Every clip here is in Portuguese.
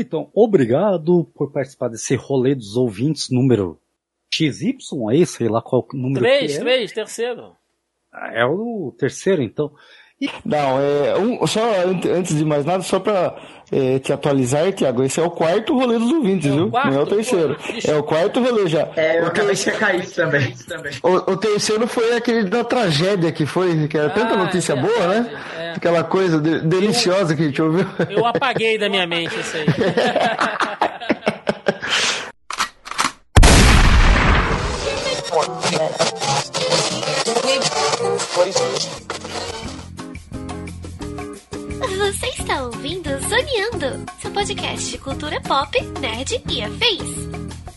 Então, obrigado por participar desse rolê dos ouvintes número XY aí, sei lá qual número Três, é. três, terceiro. Ah, É o terceiro, então. Não, é um, só an- antes de mais nada, só pra é, te atualizar, Tiago, esse é o quarto rolê dos ouvintes, É viu? quarto? Não é o terceiro. Deixa- É o quarto rolê já. É, eu o, acabei de ter- checar isso também. o- o terceiro foi aquele da tragédia que foi, que era tanta Ah, notícia é boa, né? é. Aquela coisa de- deliciosa que a gente ouviu. Eu apaguei da minha mente isso aí. ouvindo Zoneando, seu podcast de cultura pop, nerd e afins.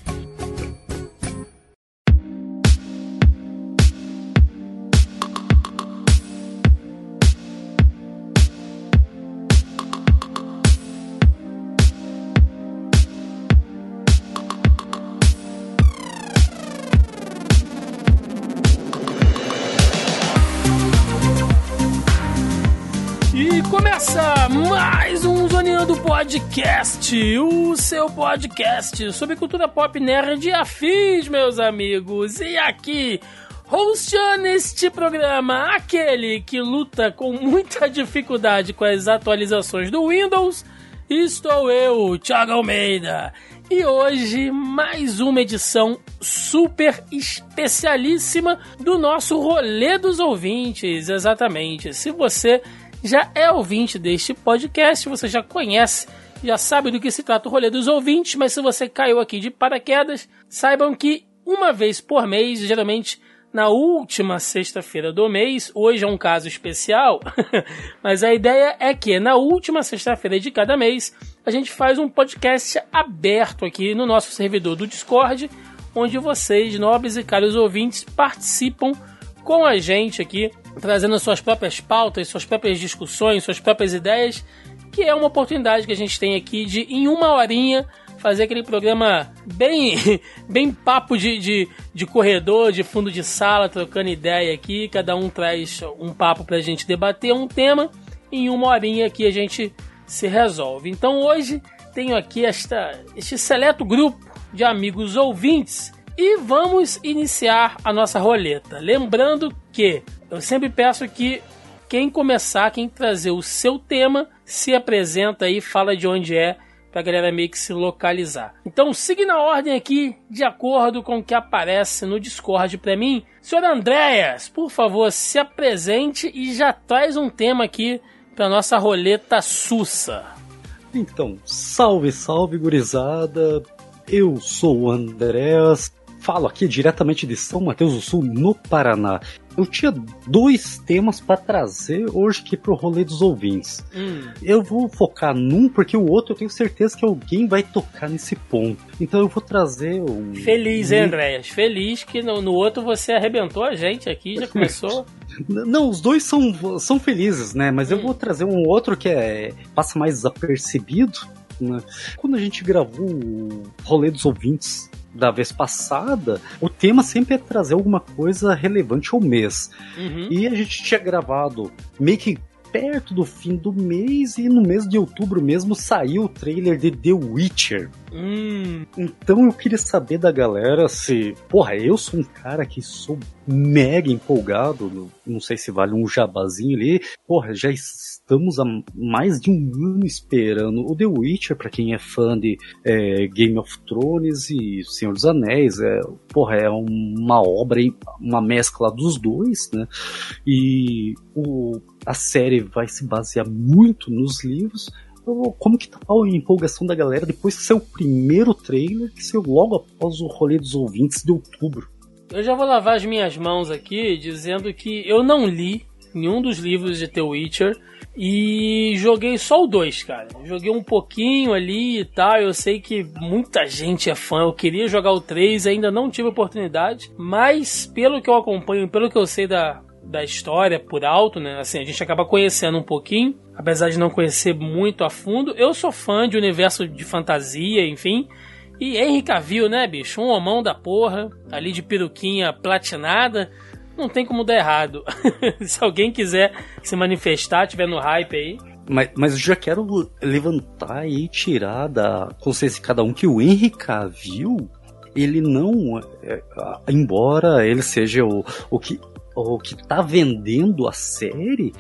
Podcast, o seu podcast sobre cultura pop nerd e afins, meus amigos. E aqui, hosteando este programa, aquele que luta com muita dificuldade com as atualizações do Windows, estou eu, Thiago Almeida. E hoje, mais uma edição super especialíssima do nosso rolê dos ouvintes. Exatamente. Se você já é ouvinte deste podcast, você já conhece, já sabe do que se trata o rolê dos ouvintes, mas se você caiu aqui de paraquedas, saibam que uma vez por mês, geralmente na última sexta-feira do mês, hoje é um caso especial, mas a ideia é que na última sexta-feira de cada mês, a gente faz um podcast aberto aqui no nosso servidor do Discord, onde vocês, nobres e caros ouvintes, participam com a gente aqui, trazendo suas próprias pautas, suas próprias discussões, suas próprias ideias, que é uma oportunidade que a gente tem aqui de, em uma horinha, fazer aquele programa bem, bem papo de, de, de corredor, de fundo de sala, trocando ideia aqui. Cada um traz um papo pra gente debater um tema. Em uma horinha aqui a gente se resolve. Então hoje tenho aqui esta, este seleto grupo de amigos ouvintes e vamos iniciar a nossa roleta. Lembrando que eu sempre peço que quem começar, quem trazer o seu tema, se apresenta aí, fala de onde é, pra galera meio que se localizar. Então siga na ordem aqui, de acordo com o que aparece no Discord pra mim. Senhor Andréas, por favor, se apresente e já traz um tema aqui pra nossa roleta sussa. Então, salve, salve, gurizada. Eu sou o Andréas, falo aqui diretamente de São Mateus do Sul, no Paraná. Eu tinha dois temas para trazer hoje aqui pro rolê dos ouvintes. Hum, Eu vou focar num porque o outro eu tenho certeza que alguém vai tocar nesse ponto. Então eu vou trazer um. feliz, hein, Andréas? Feliz que no, no outro você arrebentou a gente aqui, já começou. Não, os dois são, são felizes, né? Mas eu vou trazer um outro que é passa mais desapercebido. Né? Quando a gente gravou o rolê dos ouvintes da vez passada, o tema sempre é trazer alguma coisa relevante ao mês. Uhum. E a gente tinha gravado meio que perto do fim do mês e no mês de outubro mesmo saiu o trailer de The Witcher. Hum, Então eu queria saber da galera se. Porra, eu sou um cara que sou mega empolgado. Não sei se vale um jabazinho ali. Porra, já estamos há mais de um ano esperando o The Witcher, pra quem é fã de é, Game of Thrones e Senhor dos Anéis. É, porra, é uma obra, uma mescla dos dois, né? E o, a série vai se basear muito nos livros. Como que tá a empolgação da galera depois que saiu o primeiro trailer, que saiu logo após o rolê dos ouvintes de outubro? eu já vou lavar as minhas mãos aqui dizendo que eu não li nenhum dos livros de The Witcher e joguei só o 2, cara. Joguei um pouquinho ali e tal. Eu sei que muita gente é fã. Eu queria jogar o 3, ainda não tive oportunidade. Mas pelo que eu acompanho, pelo que eu sei da, da história por alto, né? Assim, a gente acaba conhecendo um pouquinho, apesar de não conhecer muito a fundo. Eu sou fã de universo de fantasia, enfim. E Henry Cavill, né, bicho? Um homão da porra, ali de peruquinha platinada. Não tem como dar errado. Se alguém quiser se manifestar, tiver no hype aí, Mas, mas eu já quero levantar e tirar da consciência de cada um que o Henry Cavill, ele não, é, embora ele seja o, o que o que tá vendendo a série,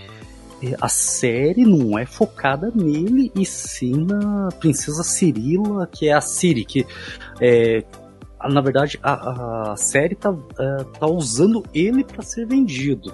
é, a série não é focada nele e sim na princesa Cirila, que é a Siri, que é, na verdade a, a série tá, é, tá usando ele para ser vendido,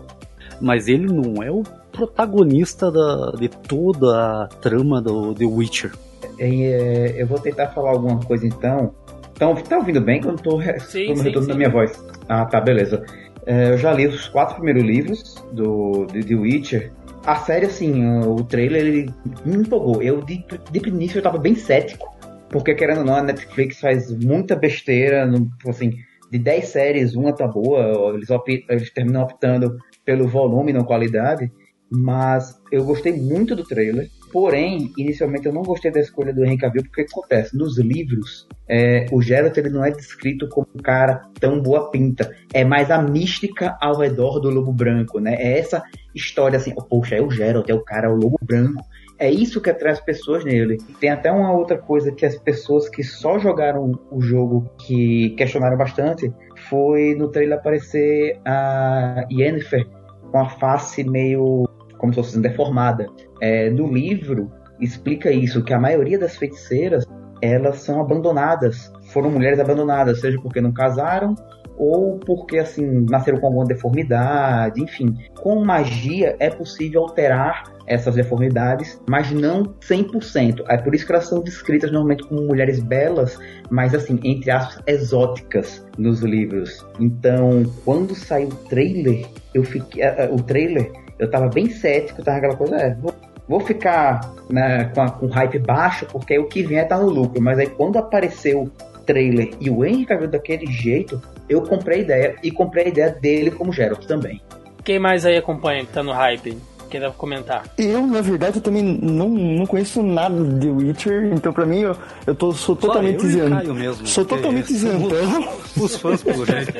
mas ele não é o protagonista da, de toda a trama do The Witcher. É, eu vou tentar falar alguma coisa então. Então, tá ouvindo bem que eu não tô, sim, tô da minha voz? Ah, tá, beleza. É, eu já li os quatro primeiros livros do, de The Witcher. A série, assim, o trailer, ele me empolgou. Eu, de, de início, eu tava bem cético. Porque, querendo ou não, a Netflix faz muita besteira. No, assim, de 10 séries, uma tá boa. Eles, eles terminam optando pelo volume, não qualidade. Mas eu gostei muito do trailer. Porém, inicialmente eu não gostei da escolha do Henry Cavill, porque acontece, nos livros, é, o Geralt ele não é descrito como um cara tão boa pinta. É mais a mística ao redor do Lobo Branco, né? É essa história assim, oh, poxa, é o Geralt, é o cara, é o Lobo Branco. É isso que atrai as pessoas nele. Tem até uma outra coisa que as pessoas que só jogaram o jogo que questionaram bastante foi no trailer aparecer a Yennefer com a face meio como se fosse deformada. É, no livro explica isso, que a maioria das feiticeiras elas são abandonadas, foram mulheres abandonadas, seja porque não casaram ou porque assim nasceram com alguma deformidade, enfim. Com magia é possível alterar essas deformidades, mas não 100%. É por isso que elas são descritas normalmente como mulheres belas, mas assim, entre aspas, exóticas nos livros. Então, quando saiu o trailer, eu fiquei, o trailer eu tava bem cético, tava aquela coisa, é, vou, vou ficar né, com, a, com hype baixo, porque o que vem é tá no lucro. Mas aí quando apareceu o trailer e o Henry Cavill daquele jeito, eu comprei a ideia e comprei a ideia dele como Geralt também. Quem mais aí acompanha que tá no hype? Quem deve comentar? Eu, na verdade, eu também não, não conheço nada de Witcher, então pra mim eu, eu tô, sou totalmente isentão. Sou totalmente isentão. Os fãs, pelo jeito.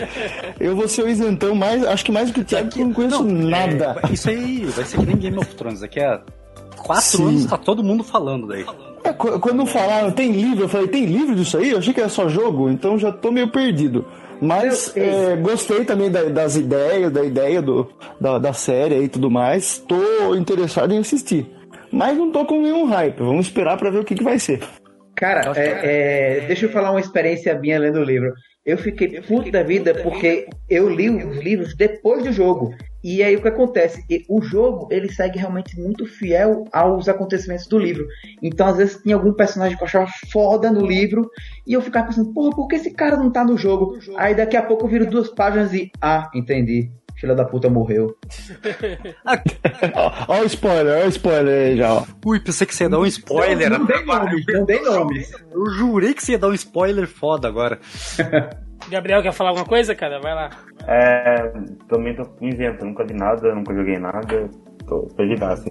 Eu vou ser o isentão mais, acho que mais do que o Thiago, que eu não conheço não, nada. É, isso aí vai ser que nem Game of Thrones, daqui a quatro Sim. anos tá todo mundo falando daí. É, quando falaram, tem livro, eu falei, tem livro disso aí? Eu achei que era só jogo, então já tô meio perdido. Mas é, gostei também da, das ideias, da ideia do, da, da série e tudo mais. Tô interessado em assistir. Mas não tô com nenhum hype. Vamos esperar para ver o que, que vai ser. Cara, é, é, deixa eu falar uma experiência minha lendo o livro. Eu fiquei puto da vida porque eu li os livros depois do jogo. E aí o que acontece? O jogo ele segue realmente muito fiel aos acontecimentos do livro. Então, às vezes, tinha algum personagem que eu achava foda no livro. E eu ficava pensando, porra, por que esse cara não tá no jogo? Aí daqui a pouco eu viro duas páginas e. Ah, entendi filha da puta morreu. Ó, o spoiler, ó o spoiler aí já, ó. Ui, pensei que você ia dar um spoiler. Não, não dei nome, não dei nome. Eu jurei que você ia dar um spoiler foda agora. Gabriel, quer falar alguma coisa, cara? Vai lá. É, também tô inventando, nunca vi nada, nunca joguei nada, tô perdidaço.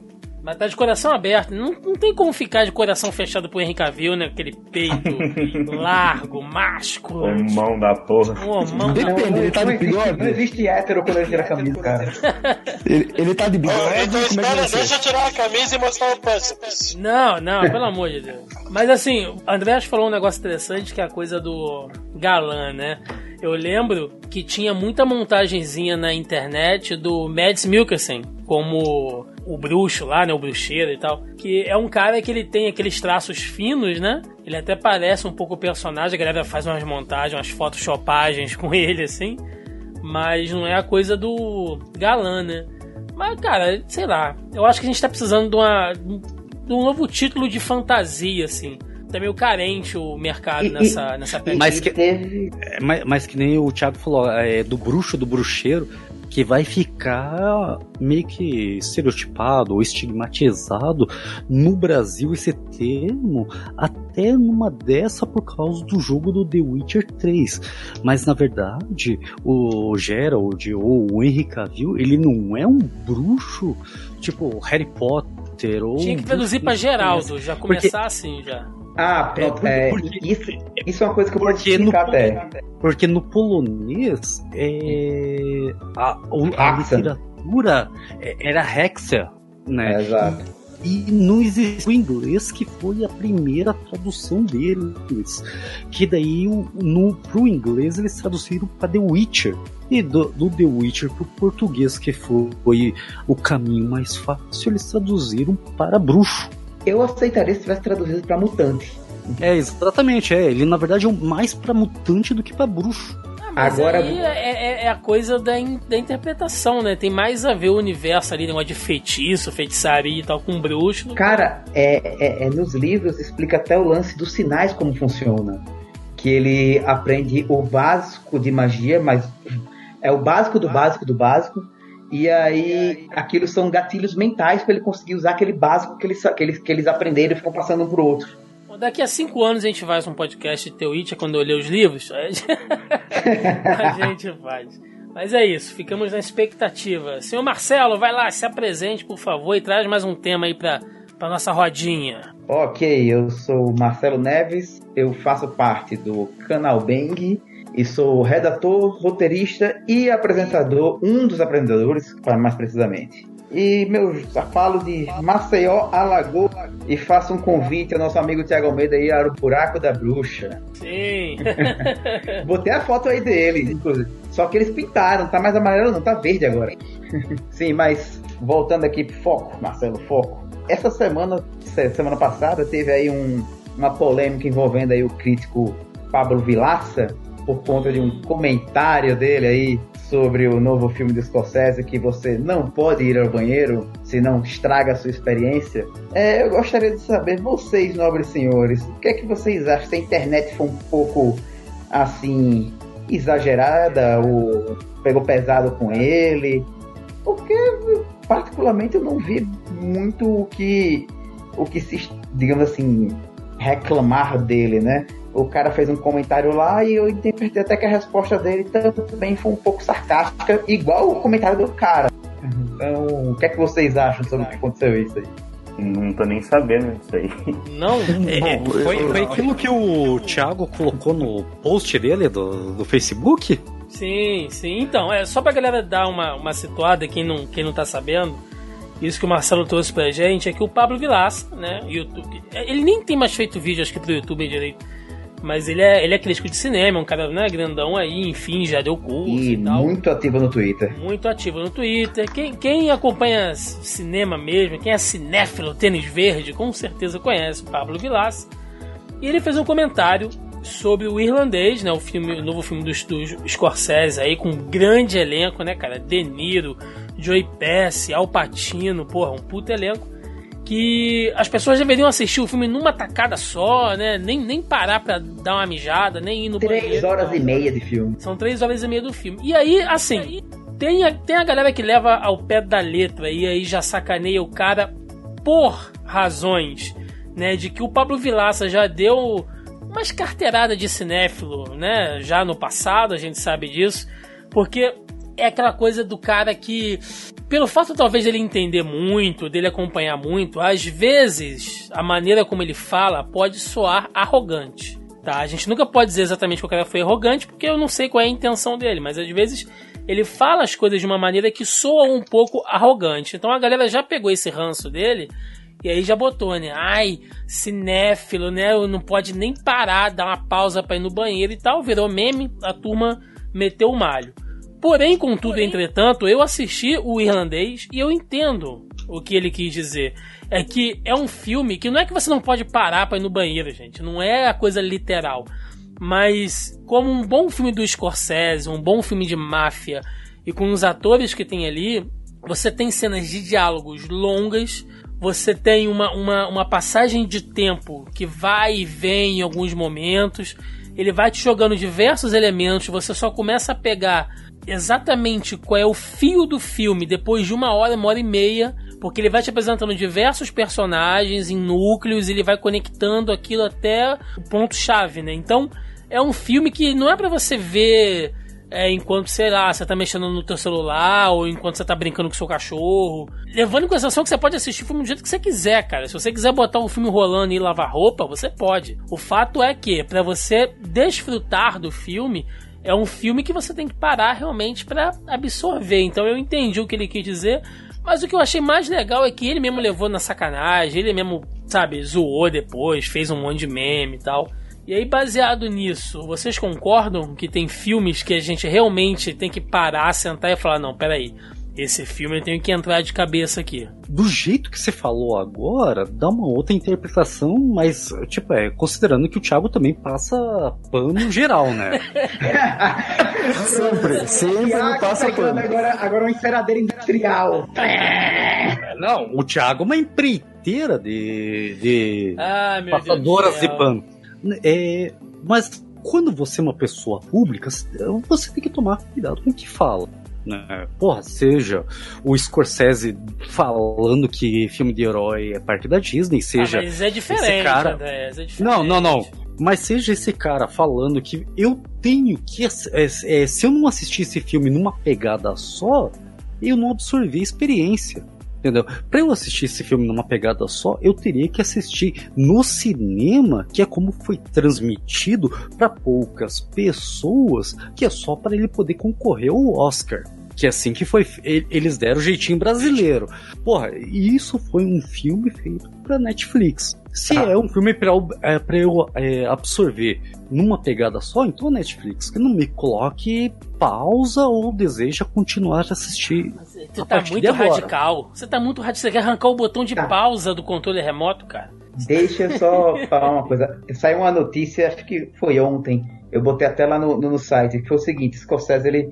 Mas tá de coração aberto. Não, não tem como ficar de coração fechado pro Henry Cavill, né? Aquele peito largo, másculo. O mão da porra. O mão Depende, não, ele tá de bigode? Não existe hétero quando ele tira a camisa, cara. ele, ele tá de bigode? Oh, então espera, é deixa eu tirar a camisa e mostrar o pênis. Não, não, pelo amor de Deus. Mas assim, o André falou um negócio interessante que é a coisa do galã, né? Eu lembro que tinha muita montagenzinha na internet do Mads Mikkelsen como o bruxo lá, né? O bruxeiro e tal. Que é um cara que ele tem aqueles traços finos, né? Ele até parece um pouco o personagem. A galera faz umas montagens, umas photoshopagens com ele, assim. Mas não é a coisa do galã, né? Mas, cara, sei lá. Eu acho que a gente tá precisando de, uma, de um novo título de fantasia, assim tá meio carente o mercado nessa, nessa Mas que, é, mas, mas, que nem o Thiago falou, é, do bruxo, do bruxeiro, que vai ficar meio que estereotipado ou estigmatizado no Brasil esse termo até numa dessa por causa do jogo do The Witcher 3. Mas na verdade, o Gerald ou o Henry Cavill, ele não é um bruxo tipo Harry Potter ou Tinha que traduzir para Geraldo, já começar porque... assim já. Ah, é, pronto. É, porque, isso, isso é uma coisa que eu posso explicar até. Porque no polonês, é, a, a literatura é, era Hexia, né? É, exato. E não existe o inglês, que foi a primeira tradução deles. Que daí, no, pro inglês, eles traduziram para The Witcher. E do, do, The Witcher pro português, que foi o caminho mais fácil, eles traduziram para bruxo. Eu aceitaria se tivesse traduzido para mutante. É, exatamente, é. Ele na verdade é mais para mutante do que para bruxo. Mas Agora... aí é, é, é, a coisa da, in, da interpretação, né? Tem mais a ver o universo ali, negócio de feitiço, feitiçaria e tal, com bruxo. Cara, é, é, é, nos livros explica até o lance dos sinais como funciona. Que ele aprende o básico de magia, mas é o básico do básico do básico. E aí, aquilo são gatilhos mentais para ele conseguir usar aquele básico que eles, que eles, que eles aprenderam e ficam passando um pro outro. Daqui a cinco anos a gente faz um podcast de Teu é quando eu ler os livros. a gente faz. Mas é isso, ficamos na expectativa. Senhor Marcelo, vai lá, se apresente, por favor, e traz mais um tema aí pra, pra nossa rodinha. Ok, eu sou Marcelo Neves, eu faço parte do canal Bang e sou redator, roteirista e apresentador, um dos apresentadores, mais precisamente. E meu, falo de Maceió, Alagoas e faço um convite ao nosso amigo Tiago Almeida aí ao buraco da bruxa. Sim. Botei a foto aí dele, inclusive. Só que eles pintaram, tá mais amarelo não, tá verde agora. Sim, mas voltando aqui pro foco, Marcelo, foco. Essa semana, semana passada, teve aí um, uma polêmica envolvendo aí o crítico Pablo Vilaça por conta de um comentário dele aí sobre o novo filme do Scorsese que você não pode ir ao banheiro, senão estraga a sua experiência. É, eu gostaria de saber, vocês, nobres senhores, o que é que vocês acham? Se a internet foi um pouco assim exagerada ou pegou pesado com ele? Porque particularmente eu não vi muito o que o que se, digamos assim, reclamar dele, né? O cara fez um comentário lá e eu interpretei até que a resposta dele também foi um pouco sarcástica, igual o comentário do cara. Então, o que é que vocês acham sobre o que aconteceu isso aí? Não tô nem sabendo disso aí. Não, é, foi, foi aquilo que o Thiago colocou no post dele do, do Facebook? Sim, sim. Então, é só pra galera dar uma, uma situada, quem não, quem não tá sabendo, isso que o Marcelo trouxe pra gente é que o Pablo Vilaça, né, YouTube, ele nem tem mais feito vídeo, acho que pro YouTube direito, mas ele é, ele é crítico de cinema, é um cara né, grandão aí, enfim, já deu curso e, e tal. Muito ativo no Twitter. Muito ativo no Twitter. Quem, quem acompanha cinema mesmo, quem é cinéfilo, tênis verde, com certeza conhece o Pablo Vilas. E ele fez um comentário sobre o Irlandês, né? O, filme, o novo filme dos, dos Scorsese aí, com um grande elenco, né, cara? De Niro, Joey Pesci, Al Pacino, porra, um puto elenco que as pessoas deveriam assistir o filme numa tacada só, né? Nem, nem parar pra dar uma mijada, nem ir no três banheiro. Três horas e meia de filme. São três horas e meia do filme. E aí, assim, tem a, tem a galera que leva ao pé da letra e aí já sacaneia o cara por razões, né? De que o Pablo Vilaça já deu umas carteiradas de cinéfilo, né? Já no passado, a gente sabe disso. Porque é aquela coisa do cara que, pelo fato talvez dele entender muito, dele acompanhar muito, às vezes a maneira como ele fala pode soar arrogante. Tá? A gente nunca pode dizer exatamente que o cara foi arrogante, porque eu não sei qual é a intenção dele, mas às vezes ele fala as coisas de uma maneira que soa um pouco arrogante. Então a galera já pegou esse ranço dele e aí já botou, né? Ai, cinéfilo, né? Não pode nem parar, dar uma pausa para ir no banheiro e tal. Virou meme, a turma meteu o malho. Porém, contudo, entretanto, eu assisti o irlandês e eu entendo o que ele quis dizer. É que é um filme que não é que você não pode parar para ir no banheiro, gente. Não é a coisa literal. Mas, como um bom filme do Scorsese, um bom filme de máfia, e com os atores que tem ali, você tem cenas de diálogos longas, você tem uma, uma, uma passagem de tempo que vai e vem em alguns momentos, ele vai te jogando diversos elementos, você só começa a pegar exatamente qual é o fio do filme depois de uma hora, uma hora e meia, porque ele vai te apresentando diversos personagens em núcleos, ele vai conectando aquilo até o ponto-chave, né? Então, é um filme que não é para você ver é, enquanto, sei lá, você tá mexendo no teu celular ou enquanto você tá brincando com seu cachorro. Levando em consideração que você pode assistir o filme do jeito que você quiser, cara. Se você quiser botar um filme rolando e lavar roupa, você pode. O fato é que, para você desfrutar do filme, é um filme que você tem que parar realmente para absorver. Então eu entendi o que ele quis dizer, Mas o que eu achei mais legal é que ele mesmo levou na sacanagem, ele mesmo, sabe, zoou depois, fez um monte de meme e tal. E aí, baseado nisso, vocês concordam que tem filmes que a gente realmente tem que parar, sentar e falar: não, peraí, esse filme eu tenho que entrar de cabeça aqui. Do jeito que você falou agora, dá uma outra interpretação, mas, tipo, é, considerando que o Thiago também passa pano geral, né? sempre, sempre passa pano. Agora, agora uma enceradeira industrial. Não, o Thiago é uma empreiteira de, de ah, passadoras de pano. É, mas quando você é uma pessoa pública, você tem que tomar cuidado com o que fala. Né? Porra, seja o Scorsese falando que filme de herói é parte da Disney, seja. Ah, mas é diferente, esse cara... É diferente. Não, não, não. Mas seja esse cara falando que eu tenho que. É, é, se eu não assistir esse filme numa pegada só, eu não absorvi a experiência. Entendeu? Para eu assistir esse filme numa pegada só, eu teria que assistir no cinema, que é como foi transmitido para poucas pessoas, que é só para ele poder concorrer ao Oscar que é assim que foi. Eles deram o jeitinho brasileiro. Porra, e isso foi um filme feito pra Netflix. Se ah. é um filme pra, é, pra eu é, absorver numa pegada só, então a Netflix que não me coloque pausa ou deseja continuar a assistir. Você tá muito radical. Você tá muito radical. Você quer arrancar o botão de tá. pausa do controle remoto, cara? Deixa eu só falar uma coisa. Saiu uma notícia, acho que foi ontem, eu botei até lá no, no, no site, que foi o seguinte, Scorsese, ele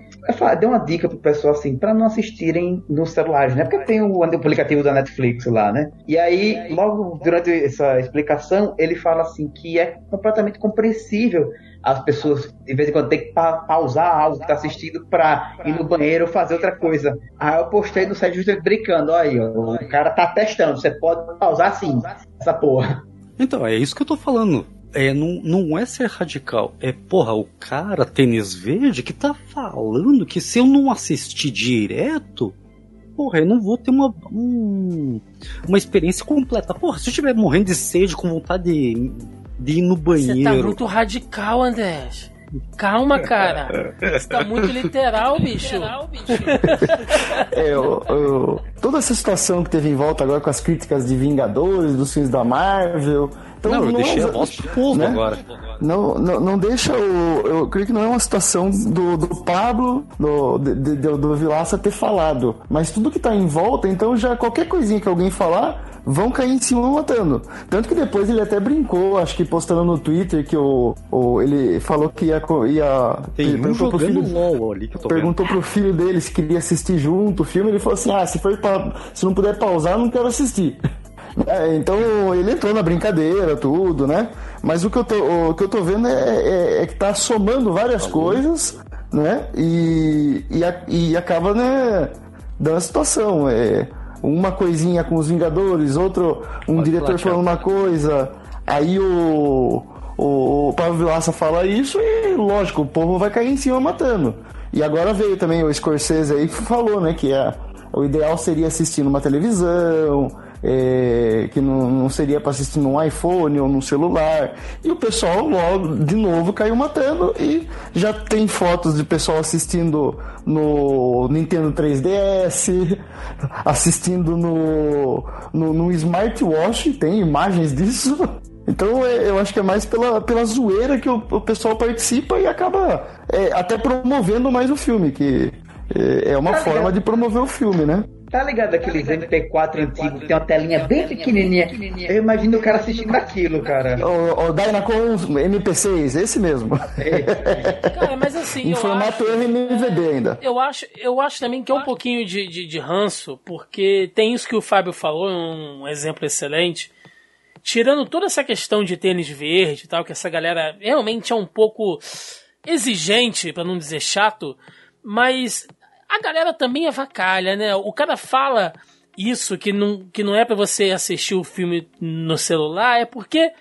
deu uma dica pro pessoal, assim, para não assistirem nos celulares, né? Porque tem o, o aplicativo da Netflix lá, né? E aí, logo durante essa explicação, ele fala assim que é completamente compreensível as pessoas, de vez em quando, tem que pa pausar algo que tá assistindo pra ir no banheiro ou fazer outra coisa. Aí eu postei no site justamente brincando, aí, ó, o cara tá testando, você pode pausar sim, essa porra. Então, é isso que eu tô falando é, não, não é ser radical. É, porra, o cara tênis verde que tá falando que se eu não assistir direto, porra, eu não vou ter uma, um, uma experiência completa. Porra, se eu estiver morrendo de sede, com vontade de, de ir no banheiro. Você tá muito radical, André. Calma, cara. Você tá muito literal, bicho. Literal, bicho. É, eu, eu, toda essa situação que teve em volta agora com as críticas de Vingadores, dos filmes da Marvel, então, não, eu não deixei é, a voz pro povo né? agora. Não, não, não deixa o. Eu creio que não é uma situação do, do Pablo, do, de, de, do Vilaça ter falado. Mas tudo que tá em volta, então já qualquer coisinha que alguém falar, vão cair em cima matando. Tanto que depois ele até brincou, acho que postando no Twitter, que o, o ele falou que ia. ia Tem um jogando pro filho, LOL ali que eu tô Perguntou vendo. pro filho dele se queria assistir junto o filme. Ele falou assim: ah, se, for pra, se não puder pausar, não quero assistir. É, então ele entrou na brincadeira, tudo, né? Mas o que eu tô, o que eu tô vendo é, é, é que tá somando várias tá coisas, né? E, e, e acaba, né, dando a situação. É, uma coisinha com os Vingadores, outro, um Pode diretor falando uma coisa, aí o, o, o Pablo Vilaça fala isso e, lógico, o povo vai cair em cima matando. E agora veio também o Scorsese aí que falou, né, que é, o ideal seria assistir numa televisão, é, que não, não seria para assistir num iPhone ou num celular. E o pessoal logo de novo caiu matando e já tem fotos de pessoal assistindo no Nintendo 3DS, assistindo no, no, no smartwatch, tem imagens disso. Então é, eu acho que é mais pela, pela zoeira que o, o pessoal participa e acaba é, até promovendo mais o filme, que é, é uma forma de promover o filme, né? Tá ligado aqueles MP4 antigos que tem uma telinha bem pequenininha? Eu imagino o cara assistindo aquilo, cara. O, o Dynacon MP6, esse mesmo. É. Cara, mas assim. em formato acho, MVB ainda. Eu acho, eu acho também que é um pouquinho de, de, de ranço, porque tem isso que o Fábio falou, um exemplo excelente tirando toda essa questão de tênis verde e tal, que essa galera realmente é um pouco exigente, para não dizer chato, mas a galera também é vacalha, né? O cara fala isso que não, que não é para você assistir o filme no celular, é porque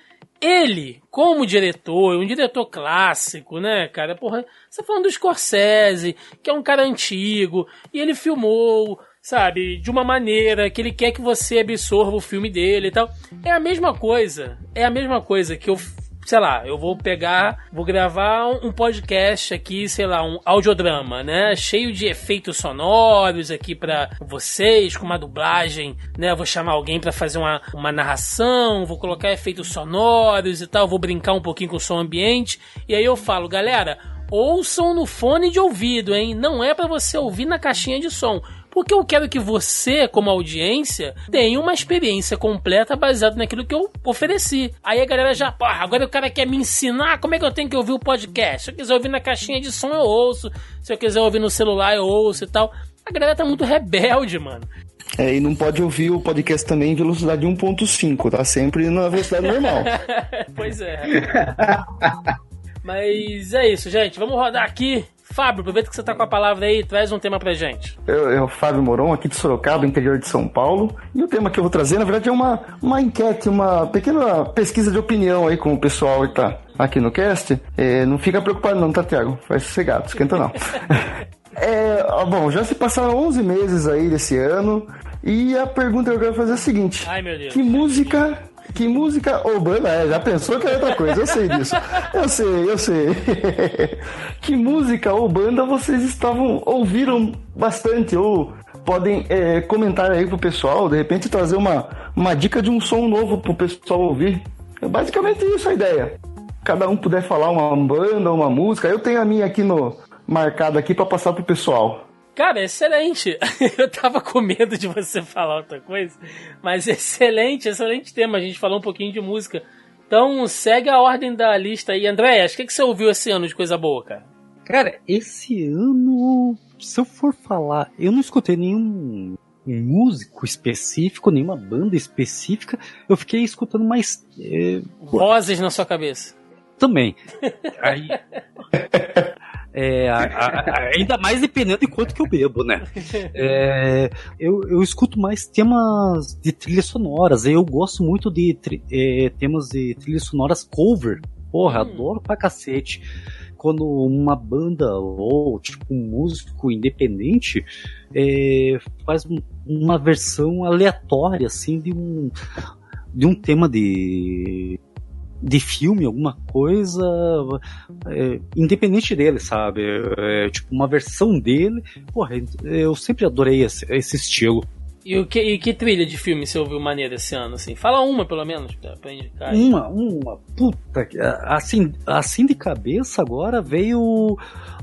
ele, como diretor, um diretor clássico, né, cara? Porra, você tá falando do Scorsese, que é um cara antigo, e ele filmou, sabe, de uma maneira que ele quer que você absorva o filme dele e tal. É a mesma coisa, é a mesma coisa que eu sei lá, eu vou pegar, vou gravar um podcast aqui, sei lá, um audiodrama, né? Cheio de efeitos sonoros aqui para vocês, com uma dublagem, né? Vou chamar alguém para fazer uma, uma narração, vou colocar efeitos sonoros e tal, vou brincar um pouquinho com o som ambiente. E aí eu falo, galera, ouçam no fone de ouvido, hein? Não é para você ouvir na caixinha de som porque eu quero que você, como audiência, tenha uma experiência completa baseada naquilo que eu ofereci. Aí a galera já, porra, agora o cara quer me ensinar como é que eu tenho que ouvir o podcast. Se eu quiser ouvir na caixinha de som, eu ouço. Se eu quiser ouvir no celular, eu ouço e tal. A galera tá muito rebelde, mano. É, e não pode ouvir o podcast também em velocidade 1.5, tá sempre na velocidade normal. pois é. Mas é isso, gente. Vamos rodar aqui Fábio, aproveita que você tá com a palavra aí, traz um tema pra gente. Eu, eu Fábio Moron, aqui de Sorocaba, interior de São Paulo. E o tema que eu vou trazer, na verdade, é uma, uma enquete, uma pequena pesquisa de opinião aí com o pessoal que tá aqui no cast. É, não fica preocupado não, tá, Tiago? Faz sossegado, esquenta não. é, bom, já se passaram 11 meses aí desse ano. E a pergunta que eu quero fazer é a seguinte: Ai, meu Deus. Que música que música ou banda é? Já pensou que é outra coisa? Eu sei disso. Eu sei, eu sei. que música ou banda vocês estavam ouviram bastante ou podem é, comentar aí pro pessoal, de repente trazer uma, uma dica de um som novo pro pessoal ouvir. É basicamente isso a ideia. Cada um puder falar uma banda, uma música. Eu tenho a minha aqui no marcada aqui para passar pro pessoal. Cara, excelente. Eu tava com medo de você falar outra coisa, mas excelente, excelente tema. A gente falou um pouquinho de música. Então, segue a ordem da lista aí. André, o que, que você ouviu esse ano de coisa boa, cara? Cara, esse ano, se eu for falar, eu não escutei nenhum músico específico, nenhuma banda específica. Eu fiquei escutando mais. É... Vozes na sua cabeça. Também. Aí. É, a, a, ainda mais dependendo de quanto que eu bebo, né? É, eu, eu escuto mais temas de trilhas sonoras. Eu gosto muito de é, temas de trilhas sonoras cover. Porra, hum. adoro pra cacete. Quando uma banda ou tipo um músico independente é, faz uma versão aleatória assim de um de um tema de de filme, alguma coisa, é, independente dele, sabe? É, tipo, uma versão dele. Porra, eu sempre adorei esse, esse estilo. E, o que, e que trilha de filme você ouviu maneira esse ano, assim? Fala uma, pelo menos, pra, pra indicar. Uma, uma. Puta, assim, assim de cabeça agora veio o,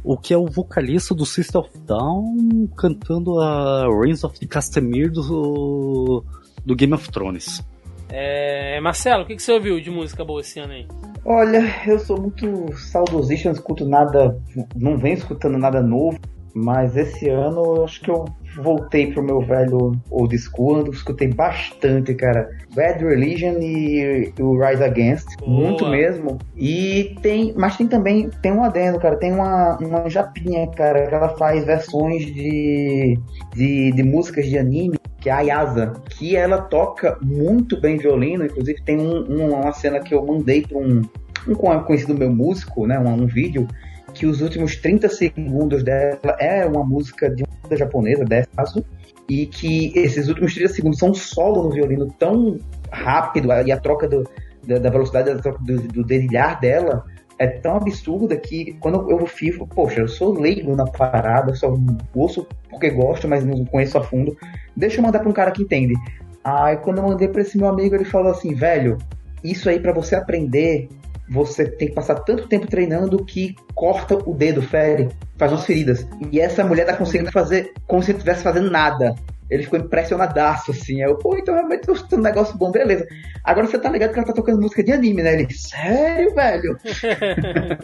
o que é o vocalista do System of Down cantando a Reigns of the Castamere do, do Game of Thrones. É, Marcelo, o que, que você ouviu de música boa esse ano aí? Olha, eu sou muito saudosista, não escuto nada, não venho escutando nada novo, mas esse ano eu acho que eu voltei pro meu velho old school, eu escutei bastante, cara. Bad Religion e o Rise Against, Boa. muito mesmo. E tem, mas tem também, tem um adendo, cara, tem uma, uma japinha, cara, que ela faz versões de, de, de músicas de anime que é a Ayasa, que ela toca muito bem violino, inclusive tem um, um, uma cena que eu mandei para um, um conhecido meu músico, né, um, um, vídeo, que os últimos 30 segundos dela é uma música de uma banda japonesa, dessa caso, e que esses últimos 30 segundos são solo no violino tão rápido, e a troca do, da, da velocidade da troca do, do dedilhar dela é tão absurda que quando eu fico, poxa, eu sou leigo na parada, só ouço porque gosto, mas não conheço a fundo. Deixa eu mandar para um cara que entende. Aí quando eu mandei para esse meu amigo, ele falou assim, velho, isso aí para você aprender, você tem que passar tanto tempo treinando que corta o dedo, fere, faz umas feridas. E essa mulher tá conseguindo fazer como se estivesse fazendo nada. Ele ficou impressionadaço, assim. Aí eu, pô, então realmente tô um negócio bom, beleza. Agora você tá ligado que ela tá tocando música de anime, né? Ele, sério, velho?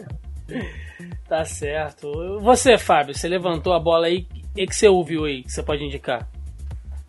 tá certo. Você, Fábio, você levantou a bola aí. O que você ouviu aí que você pode indicar?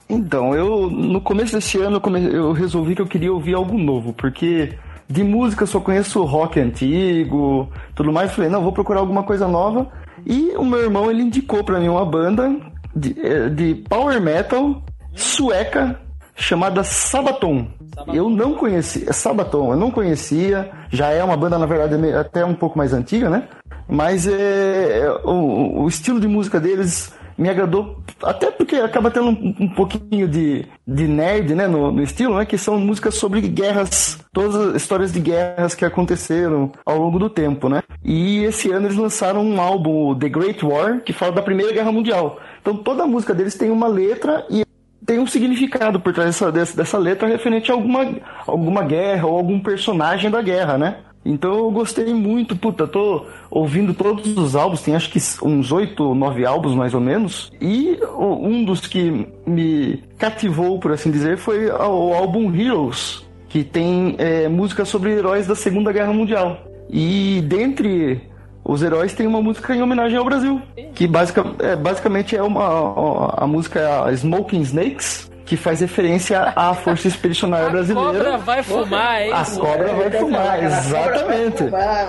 Então, eu no começo desse ano eu resolvi que eu queria ouvir algo novo, porque de música eu só conheço rock antigo, tudo mais. Falei, não, vou procurar alguma coisa nova. E o meu irmão ele indicou para mim uma banda de, eh, de power metal sueca chamada Sabaton. Sabaton. Eu não conhecia, Sabaton, eu não conhecia, já é uma banda, na verdade, até um pouco mais antiga, né? Mas é, o, o estilo de música deles me agradou até porque acaba tendo um, um pouquinho de, de nerd, né, no, no, estilo, né, que são músicas sobre guerras, todas as histórias de guerras que aconteceram ao longo do tempo, né. E esse ano eles lançaram um álbum, The Great War, que fala da Primeira Guerra Mundial. Então toda a música deles tem uma letra e tem um significado por trás dessa, dessa letra referente a alguma, alguma guerra ou algum personagem da guerra, né? Então eu gostei muito, puta, tô ouvindo todos os álbuns, tem acho que uns oito, nove álbuns mais ou menos. E um dos que me cativou, por assim dizer, foi o álbum Heroes, que tem é, música sobre heróis da Segunda Guerra Mundial. E dentre os heróis tem uma música em homenagem ao Brasil, que basic, é, basicamente é uma a, a música é Smoking Snakes, que faz referência à Força Expedicionária Brasileira. A cobra vai fumar, hein? A cobra vai fumar, exatamente.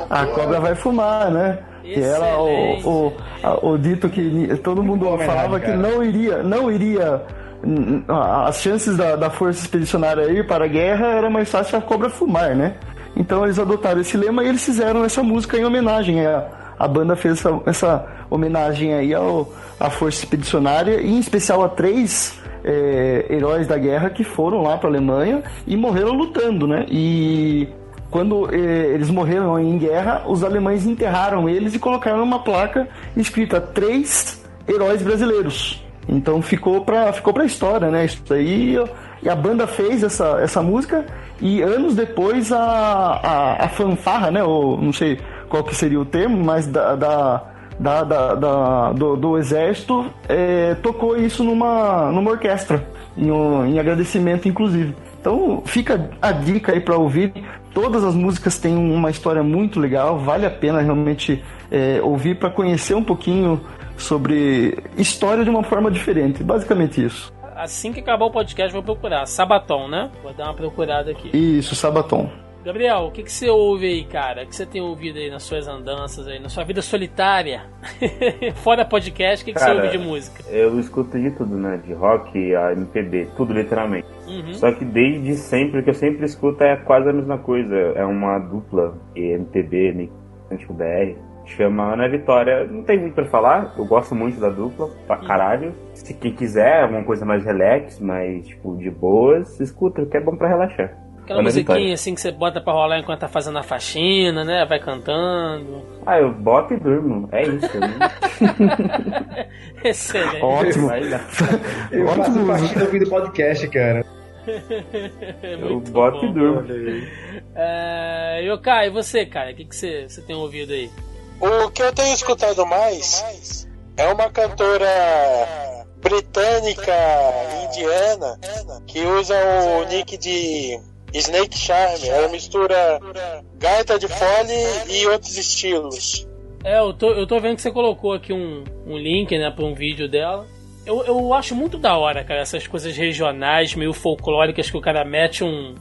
A cobra vai fumar, né? Que era o, o, o, dito que todo mundo falava que não iria, não iria as chances da, da força expedicionária ir para a guerra era mais fácil a cobra fumar, né? Então eles adotaram esse lema e eles fizeram essa música em homenagem. A, a banda fez essa, essa homenagem aí ao, à força expedicionária, e em especial a três é, heróis da guerra que foram lá para a Alemanha e morreram lutando, né? E quando é, eles morreram em guerra, os alemães enterraram eles e colocaram uma placa escrita três heróis brasileiros. Então ficou para ficou para história, né? Isso aí e a banda fez essa, essa música e anos depois a, a, a fanfarra, né? Ou não sei qual que seria o termo, mas da, da da, da, do, do, exército é, tocou isso numa, numa orquestra, em, um, em agradecimento, inclusive. Então fica a dica aí para ouvir. Todas as músicas têm uma história muito legal, vale a pena realmente é, ouvir para conhecer um pouquinho sobre história de uma forma diferente. Basicamente isso. Assim que acabar o podcast, vou procurar. Sabaton, né? Vou dar uma procurada aqui. Isso, Sabaton. Gabriel, o que, que você ouve aí, cara? O que você tem ouvido aí nas suas andanças aí, na sua vida solitária? Fora podcast, o que, que cara, você ouve de música? Eu escuto de tudo, né? De rock a MPB, tudo literalmente. Uhum. Só que desde sempre, o que eu sempre escuto é quase a mesma coisa. É uma dupla MPB, Antigo BR. Chama Ana Vitória. Não tem muito pra falar. Eu gosto muito da dupla, pra uhum. caralho. Se quem quiser, alguma coisa mais relax, mais tipo de boas, escuta, que é bom pra relaxar. Aquela musiquinha assim que você bota pra rolar enquanto tá fazendo a faxina, né? Vai cantando. Ah, eu boto e durmo. É isso. Né? Excelente. Ótimo. eu faço faxina ouvindo podcast, cara. eu boto bom. e durmo. É, Yokai, e você, cara? O que, que você, você tem ouvido aí? O que eu tenho escutado mais é uma cantora britânica indiana que usa o nick de Snake Charm, ela mistura gaita de fole e outros estilos. É, eu tô, eu tô vendo que você colocou aqui um, um link, né, pra um vídeo dela. Eu, eu acho muito da hora, cara, essas coisas regionais, meio folclóricas, que o cara mete um,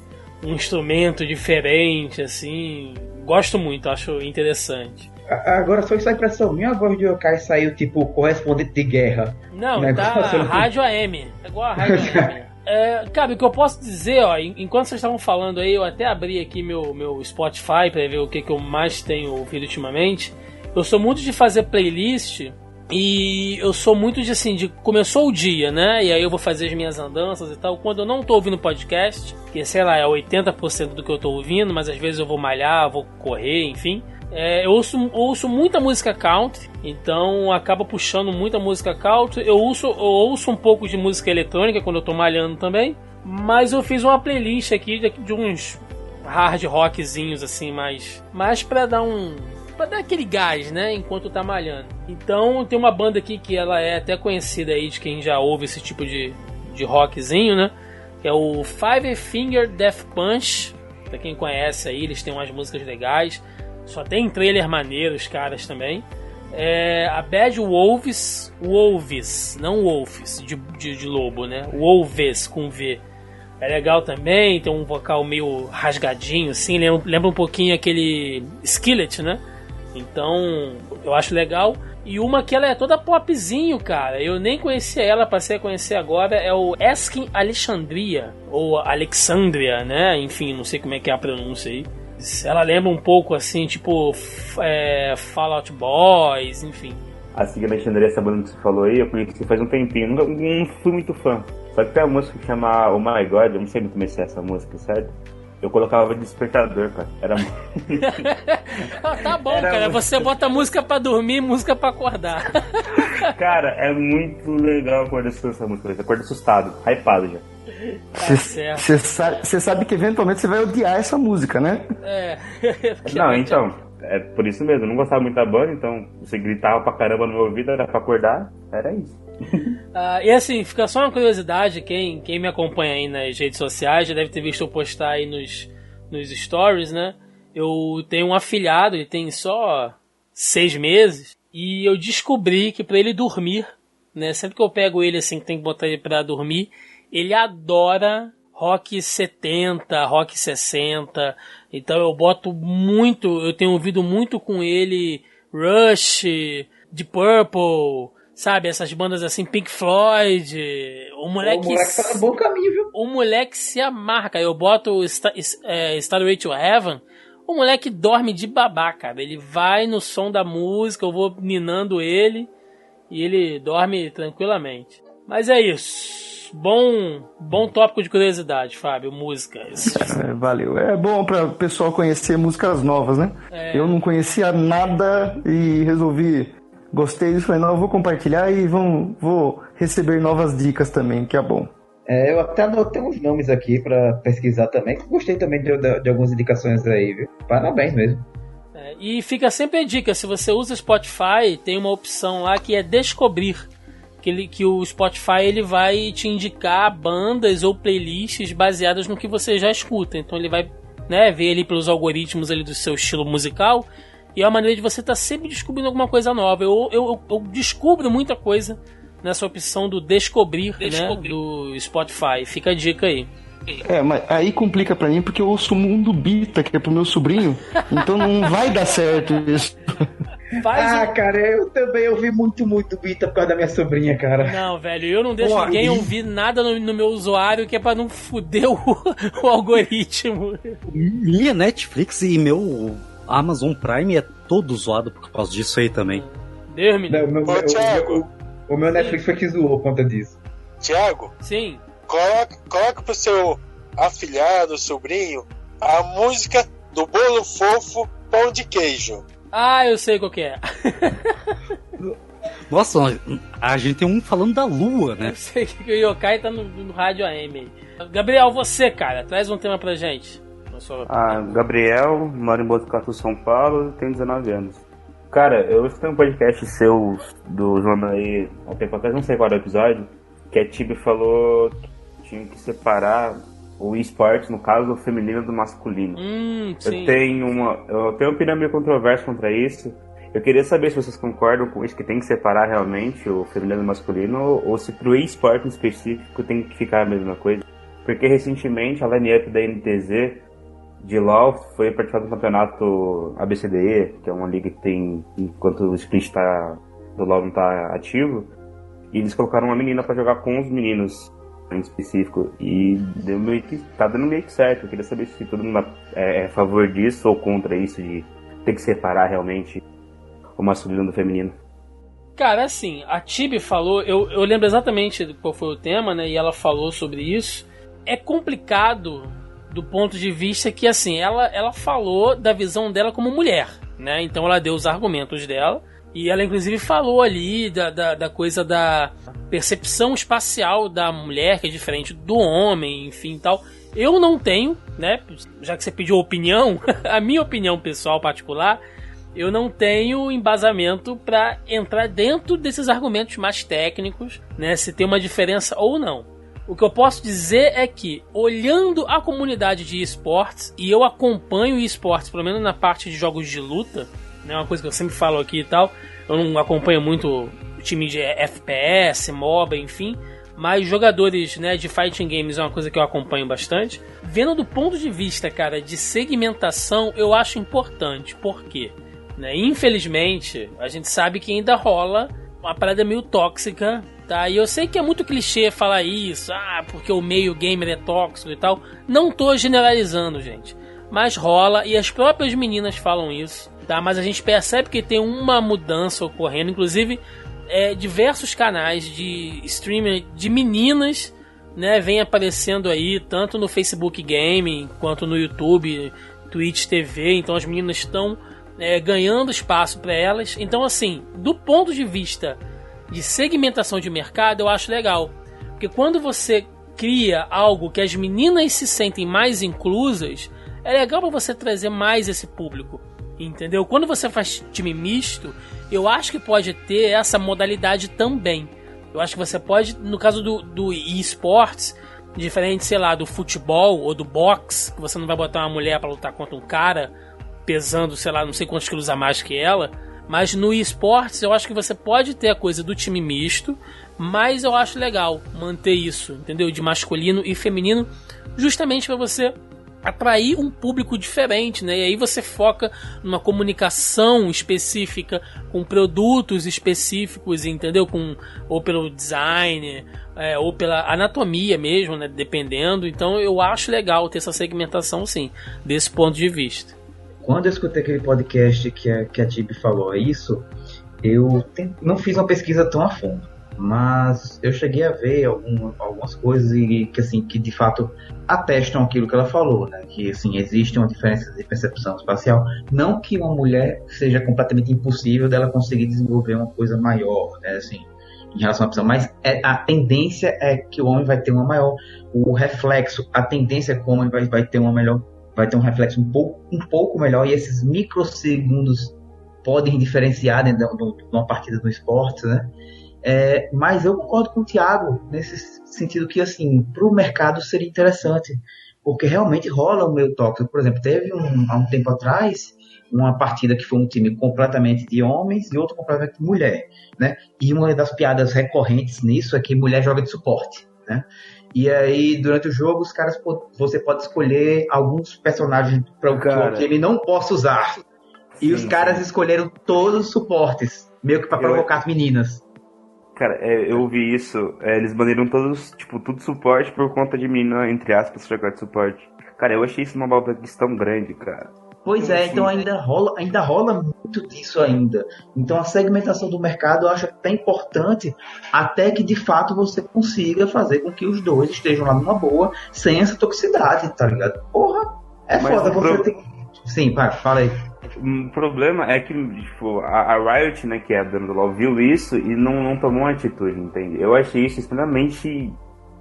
um instrumento diferente, assim. Gosto muito, acho interessante. Agora foi só impressão minha, a voz de Yokai saiu tipo correspondente de guerra. Não, tá rádio AM. É igual a rádio AM. É, cara, o que eu posso dizer, ó, enquanto vocês estavam falando aí, eu até abri aqui meu, meu Spotify para ver o que, que eu mais tenho ouvido ultimamente. Eu sou muito de fazer playlist e eu sou muito de assim, de começou o dia, né? E aí eu vou fazer as minhas andanças e tal. Quando eu não tô ouvindo podcast, que sei lá, é 80% do que eu tô ouvindo, mas às vezes eu vou malhar, vou correr, enfim. É, eu ouço, ouço muita música country, então acaba puxando muita música country. Eu ouço, eu ouço um pouco de música eletrônica quando eu tô malhando também. Mas eu fiz uma playlist aqui de, de uns hard rockzinhos assim, mais, mais para dar um para dar aquele gás, né, enquanto tá malhando. Então tem uma banda aqui que ela é até conhecida aí de quem já ouve esse tipo de, de rockzinho, né? Que é o Five Finger Death Punch. Pra quem conhece aí, eles têm umas músicas legais. Só tem trailer maneiro, os caras também. É, a Bad Wolves, Wolves, não Wolves, de, de, de, lobo, né? Wolves com V. É legal também, tem um vocal meio rasgadinho, assim, lembra, lembra um pouquinho aquele Skillet, né? Então, eu acho legal. E uma que ela é toda popzinho, cara. Eu nem conhecia ela, passei a conhecer agora. É o Eskin Alexandria, ou Alexandria, né? Enfim, não sei como é que é a pronúncia aí. Ela lembra um pouco assim, tipo é, Fallout Boys, enfim. a seguir Alexandre, essa banda que você falou aí, eu conheci faz um tempinho, não, não fui muito fã. Só que tem uma música que chama Oh My God, eu não sei muito bem se é essa música, certo? Eu colocava de despertador, cara. Era ah, Tá bom, Era cara. Muito... Você bota música pra dormir música pra acordar. cara, é muito legal acordar essa música. Acorda assustado, hypado já. Você tá sabe, sabe que eventualmente você vai odiar essa música, né? É. não, então. É por isso mesmo. Eu não gostava muito da banda, então você gritava pra caramba no meu ouvido, era pra acordar. Era isso. Uh, e assim, fica só uma curiosidade, quem, quem me acompanha aí nas redes sociais já deve ter visto eu postar aí nos, nos stories, né? Eu tenho um afilhado, ele tem só seis meses, e eu descobri que para ele dormir, né? Sempre que eu pego ele assim, que tem que botar ele pra dormir, ele adora rock 70, rock 60. Então eu boto muito, eu tenho ouvido muito com ele Rush, The Purple, Sabe, essas bandas assim, Pink Floyd. O moleque. O moleque tá no bom caminho, viu? O moleque se amarca. Eu boto Star, é, Starway to Heaven. O moleque dorme de babá, cara. Ele vai no som da música, eu vou minando ele. E ele dorme tranquilamente. Mas é isso. Bom, bom tópico de curiosidade, Fábio. Músicas. É, valeu. É bom para o pessoal conhecer músicas novas, né? É. Eu não conhecia nada e resolvi gostei disso, falei, não, eu vou compartilhar e vão, vou receber novas dicas também, que é bom. É, eu até anotei uns nomes aqui para pesquisar também. Gostei também de, de, de, algumas indicações aí, viu? Parabéns mesmo. É, e fica sempre a dica: se você usa Spotify, tem uma opção lá que é descobrir. Que, ele, que o Spotify ele vai te indicar bandas ou playlists baseadas no que você já escuta. Então ele vai né, ver ali pelos algoritmos ali do seu estilo musical e é uma maneira de você estar tá sempre descobrindo alguma coisa nova. Eu, eu, eu, descubro muita coisa nessa opção do descobrir, né, descobrir. Né, do Spotify. Fica a dica aí. É, mas aí complica pra mim porque eu ouço o Mundo Bita, que é pro meu sobrinho, então não vai dar certo isso. Faz ah, um... cara, eu também ouvi muito, muito Bita por causa da minha sobrinha, cara. Não, velho, eu não deixo Pô, ninguém e... ouvir nada no, no, meu usuário que é pra não foder o, o algoritmo. Minha Netflix e meu Amazon Prime é todo zoado por causa disso aí também. Deus me Não, o, meu, Ô, Thiago, o, o, meu Netflix foi que zoou por conta disso. Tiago? Sim. Coloca, coloca pro seu afilhado, sobrinho, a música do bolo fofo pão de queijo. Ah, eu sei qual que é. Nossa, a gente tem um falando da lua, né? Eu sei que o Yokai tá no, no rádio AM. Gabriel, você, cara, traz um tema pra gente. Sua... Ah, Gabriel, moro em Botucatu, São Paulo, tenho 19 anos. Cara, eu escutei um podcast seu do João aí há um tempo atrás, não sei qual era o episódio, que a Tibi falou que tinha que separar o esporte, no caso, o feminino do masculino. Hum, eu tenho uma. Eu tenho uma opinião meio controversa contra isso. Eu queria saber se vocês concordam com isso, que tem que separar realmente o feminino do masculino, ou se pro esporte em específico tem que ficar a mesma coisa. Porque recentemente a line-up da NTZ de LoL foi participar do campeonato ABCDE, que é uma liga que tem enquanto o split tá, do LoL não tá ativo. E eles colocaram uma menina para jogar com os meninos em específico. E deu meio que, tá dando meio que certo. Eu queria saber se todo mundo é, é a favor disso ou contra isso de ter que separar realmente o masculino do feminino. Cara, assim, a Tibi falou, eu, eu lembro exatamente qual foi o tema, né? E ela falou sobre isso. É complicado do ponto de vista que, assim, ela, ela falou da visão dela como mulher, né? Então ela deu os argumentos dela. E ela, inclusive, falou ali da, da, da, coisa da percepção espacial da mulher, que é diferente do homem, enfim tal. Eu não tenho, né? Já que você pediu opinião, a minha opinião pessoal particular, eu não tenho embasamento para entrar dentro desses argumentos mais técnicos, né? Se tem uma diferença ou não. O que eu posso dizer é que, olhando a comunidade de esportes, e eu acompanho esportes, pelo menos na parte de jogos de luta, né, uma coisa que eu sempre falo aqui e tal, eu não acompanho muito time de FPS, MOBA, enfim, mas jogadores né, de fighting games é uma coisa que eu acompanho bastante. Vendo do ponto de vista, cara, de segmentação, eu acho importante. Por quê? Né, infelizmente, a gente sabe que ainda rola uma parada meio tóxica tá? E eu sei que é muito clichê falar isso, ah, porque o meio gamer é tóxico e tal. Não tô generalizando, gente. mas rola e as próprias meninas falam isso, tá? Mas a gente percebe que tem uma mudança ocorrendo, inclusive é, diversos canais de streaming de meninas, né, vem aparecendo aí tanto no Facebook Gaming quanto no YouTube, Twitch TV, então as meninas estão é, ganhando espaço para elas. Então, assim, do ponto de vista de segmentação de mercado, eu acho legal. Porque quando você cria algo que as meninas se sentem mais inclusas, é legal para você trazer mais esse público. Entendeu? Quando você faz time misto, eu acho que pode ter essa modalidade também. Eu acho que você pode, no caso do, do esportes, diferente, sei lá, do futebol ou do boxe, que você não vai botar uma mulher para lutar contra um cara pesando, sei lá, não sei quantos quilos a mais que ela. Mas no esportes eu acho que você pode ter a coisa do time misto, mas eu acho legal manter isso, entendeu? De masculino e feminino, justamente para você atrair um público diferente, né? E aí você foca numa comunicação específica com produtos específicos, entendeu? Com ou pelo design, é, ou pela anatomia mesmo, né? Dependendo. Então eu acho legal ter essa segmentação, sim, desse ponto de vista. Quando eu escutei aquele podcast que a, que a Tibi falou isso, eu não fiz uma pesquisa tão a fundo mas eu cheguei a ver algum, algumas coisas e que assim que de fato atestam aquilo que ela falou, né? Que assim existe uma diferença de percepção espacial, não que uma mulher seja completamente impossível dela conseguir desenvolver uma coisa maior, né? Assim, em relação à pessoa, mas é, a tendência é que o homem vai ter uma maior, o reflexo, a tendência é que o homem vai, vai ter uma melhor, vai ter um reflexo um pouco, um pouco melhor e esses microsegundos podem diferenciar dentro de uma partida do esporte, né? É, mas eu concordo com o Thiago nesse sentido que, assim, para o mercado seria interessante, porque realmente rola o meio tóxico. Por exemplo, teve um, há um tempo atrás uma partida que foi um time completamente de homens e outro completamente de mulher, né? E uma das piadas recorrentes nisso é que mulher joga de suporte, né? E aí, durante o jogo, os caras você pode escolher alguns personagens para o Cara. ele não possa usar. Sim, e os caras sim. escolheram todos os suportes, meio que para provocar eu... as meninas. Cara, é, eu ouvi isso. É, eles baniram todos, tipo, tudo suporte por conta de mina, entre aspas, jogar de suporte. Cara, eu achei isso uma babaquice tão grande, cara. Pois é, então ainda rola, ainda rola muito disso ainda. Então a segmentação do mercado eu acho até importante, até que de fato você consiga fazer com que os dois estejam lá numa boa, sem essa toxicidade, tá ligado? Porra, é Mas foda você pro... ter. Sim, pai, fala aí. O problema é que tipo, a, a, Riot, né, que é a dona do LoL, viu isso e não, não tomou uma atitude, entende? Eu achei isso extremamente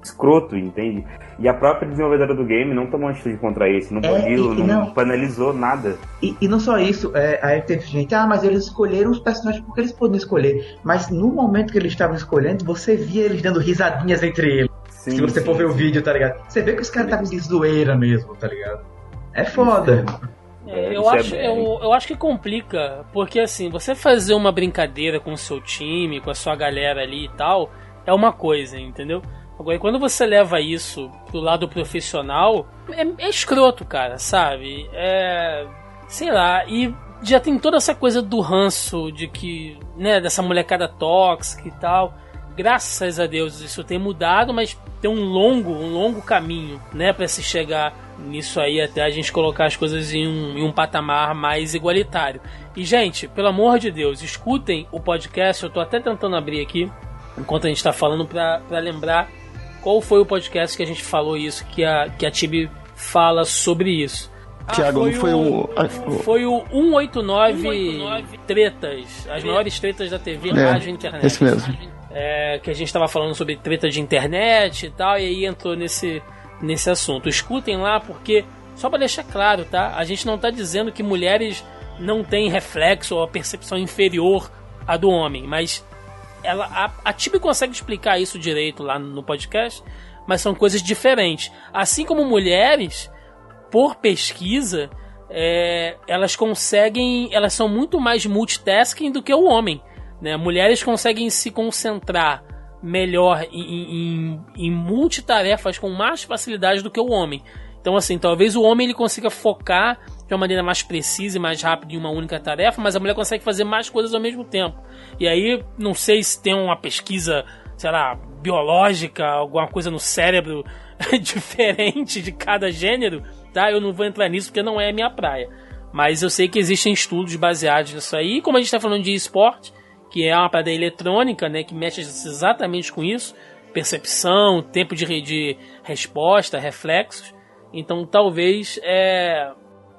escroto, entende? E a própria desenvolvedora do game não tomou atitude contra isso, não é, não, não, panelizou nada. E, e, não só isso, é, aí teve gente, ah, mas eles escolheram os personagens porque eles podem escolher. Mas no momento que eles estavam escolhendo, você via eles dando risadinhas entre eles. Sim, Se você sim, for ver sim. o vídeo, tá ligado? Você vê que os caras estavam de zoeira mesmo, tá ligado? É foda. É, eu, acho, é eu, eu acho que complica, porque assim, você fazer uma brincadeira com o seu time, com a sua galera ali e tal, é uma coisa, entendeu? Agora, quando você leva isso pro lado profissional, é, é escroto, cara, sabe? É. Sei lá, e já tem toda essa coisa do ranço de que, né, dessa molecada tóxica e tal. Graças a Deus isso tem mudado, mas tem um longo, um longo caminho, né, para se chegar nisso aí até a gente colocar as coisas em um, em um patamar mais igualitário. E, gente, pelo amor de Deus, escutem o podcast. Eu tô até tentando abrir aqui, enquanto a gente tá falando, pra, pra lembrar qual foi o podcast que a gente falou isso, que a, que a Tibi fala sobre isso. Ah, Tiago, foi, foi o, o, Foi o 189, 189 Tretas, as maiores tretas da TV, é, rádio e internet. Esse mesmo. É, que a gente tava falando sobre treta de internet e tal, e aí entrou nesse, nesse assunto. Escutem lá porque, só para deixar claro, tá? A gente não está dizendo que mulheres não têm reflexo ou a percepção inferior à do homem, mas ela, a, a Tibi consegue explicar isso direito lá no podcast, mas são coisas diferentes. Assim como mulheres, por pesquisa, é, elas conseguem, elas são muito mais multitasking do que o homem. Né? Mulheres conseguem se concentrar melhor em, em, em multitarefas com mais facilidade do que o homem. Então, assim, talvez o homem ele consiga focar de uma maneira mais precisa e mais rápida em uma única tarefa, mas a mulher consegue fazer mais coisas ao mesmo tempo. E aí, não sei se tem uma pesquisa, sei lá, biológica, alguma coisa no cérebro diferente de cada gênero, tá? Eu não vou entrar nisso porque não é a minha praia. Mas eu sei que existem estudos baseados nisso aí. E como a gente está falando de esporte, que é uma parada eletrônica, né? Que mexe exatamente com isso. Percepção, tempo de, de resposta, reflexos. Então talvez é,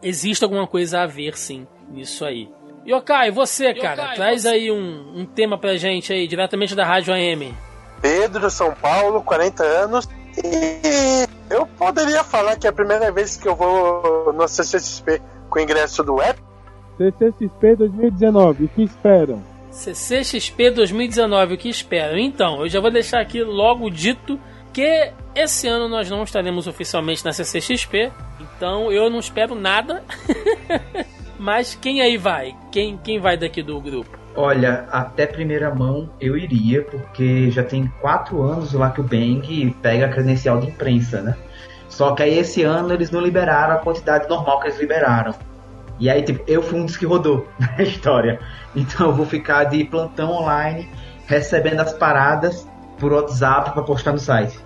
exista alguma coisa a ver, sim, nisso aí. Yokai, você, cara, Yokai, traz você... aí um, um tema pra gente aí, diretamente da Rádio AM. Pedro, São Paulo, 40 anos. E eu poderia falar que é a primeira vez que eu vou no CCXP com o ingresso do app. CCXP 2019, o que esperam? CCXP 2019, o que esperam? Então, eu já vou deixar aqui logo dito que esse ano nós não estaremos oficialmente na CCXP, então eu não espero nada. Mas quem aí vai? Quem, quem vai daqui do grupo? Olha, até primeira mão eu iria, porque já tem quatro anos lá que o Bang pega a credencial de imprensa, né? Só que aí esse ano eles não liberaram a quantidade normal que eles liberaram. E aí, tipo, eu fui um dos que rodou na história. Então eu vou ficar de plantão online, recebendo as paradas por WhatsApp para postar no site.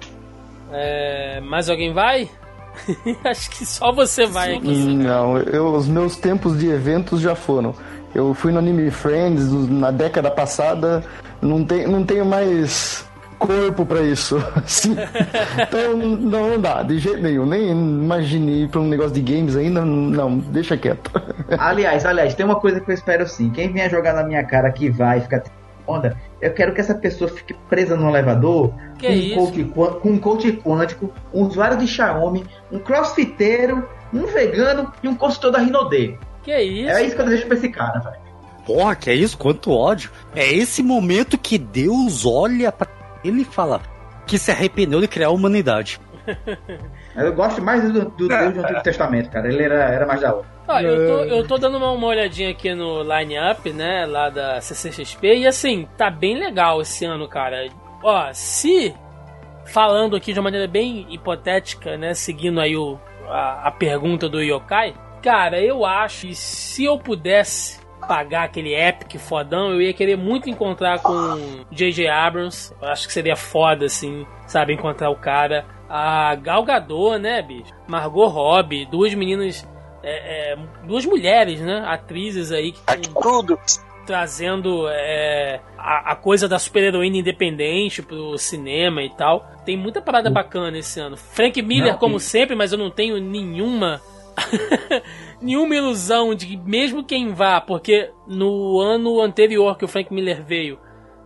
É, mais alguém vai? Acho que só você vai aqui. Não, eu, os meus tempos de eventos já foram. Eu fui no Anime Friends na década passada, não, tem, não tenho mais corpo para isso. Assim. Então não, não dá, de jeito nenhum. Nem imagine ir pra um negócio de games ainda, não, deixa quieto. Aliás, aliás, tem uma coisa que eu espero sim. Quem vier jogar na minha cara que vai ficar onda, eu quero que essa pessoa fique presa no elevador que com, um coach, com um coach quântico, um usuário de Xiaomi, um crossfiteiro, um vegano e um consultor da Rinode. Que isso? É isso que eu desejo pra esse cara, velho. Porra, que é isso? Quanto ódio. É esse momento que Deus olha pra ele fala que se arrependeu de criar a humanidade. Eu gosto mais do, do Deus do Antigo Testamento, cara. Ele era, era mais da hora. Ah, eu, tô, eu tô dando uma, uma olhadinha aqui no line-up, né, lá da CCXP, e assim, tá bem legal esse ano, cara. Ó, se, falando aqui de uma maneira bem hipotética, né, seguindo aí o, a, a pergunta do Yokai, cara, eu acho que se eu pudesse pagar aquele epic fodão, eu ia querer muito encontrar com J.J. Abrams. Eu acho que seria foda, assim, sabe, encontrar o cara. A Gal Gadot, né, bicho? Margot Robbie, duas meninas, é, é, duas mulheres, né, atrizes aí que tudo trazendo é, a, a, coisa da super-heroína independente pro cinema e tal. Tem muita parada hum. bacana esse ano. Frank Miller, não, como sempre, mas eu não tenho nenhuma nenhuma ilusão de que mesmo quem vá, porque no ano anterior que o Frank Miller veio,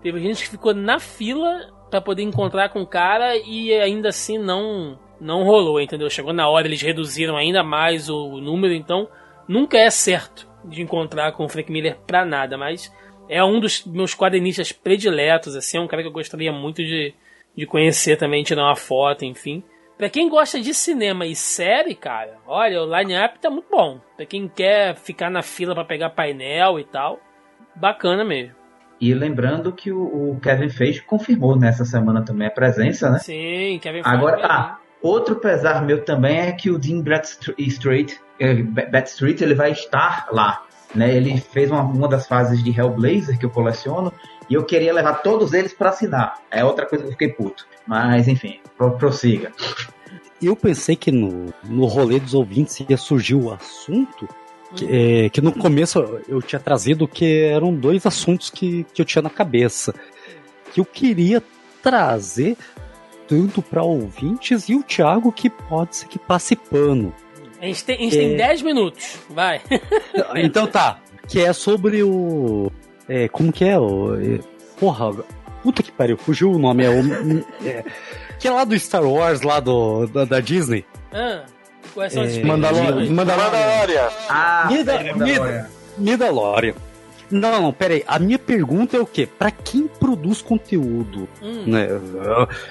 teve gente que ficou na fila para poder encontrar com o cara e ainda assim não não rolou, entendeu? Chegou na hora, eles reduziram ainda mais o número, então nunca é certo de encontrar com o Frank Miller pra nada, mas é um dos meus quadrinistas prediletos, assim, é um cara que eu gostaria muito de, de conhecer também, tirar uma foto, enfim. Pra quem gosta de cinema e série, cara, olha, o line-up tá muito bom. Pra quem quer ficar na fila para pegar painel e tal, bacana mesmo. E lembrando que o, o, Kevin Feige confirmou nessa semana também a presença, né? Sim, Kevin Feige. Agora, ah, outro pesar meu também é que o Dean Bradstreet, eh, Bradstreet ele vai estar lá. Né? Ele fez uma, uma das fases de Hellblazer que eu coleciono e eu queria levar todos eles para assinar. É outra coisa que eu fiquei puto. Mas, enfim, prossiga. Eu pensei que no, no rolê dos ouvintes ia surgir o assunto. Que, é, que no começo eu tinha trazido que eram dois assuntos que, que eu tinha na cabeça. Que eu queria trazer tanto para ouvintes e o Thiago que pode ser que passe pano. A gente tem, a gente é... tem 10 minutos, vai. então tá, que é sobre o é, como que é? O, é, porra, puta que pariu, fugiu o nome. É, o, é, que é lá do Star Wars, lá do, da, da Disney. Ah, é, Mandalorian. Mandalorian. Ah, Mandalorian. Mandalorian. Não, não, pera aí. A minha pergunta é o quê? Pra quem produz conteúdo, hum. né?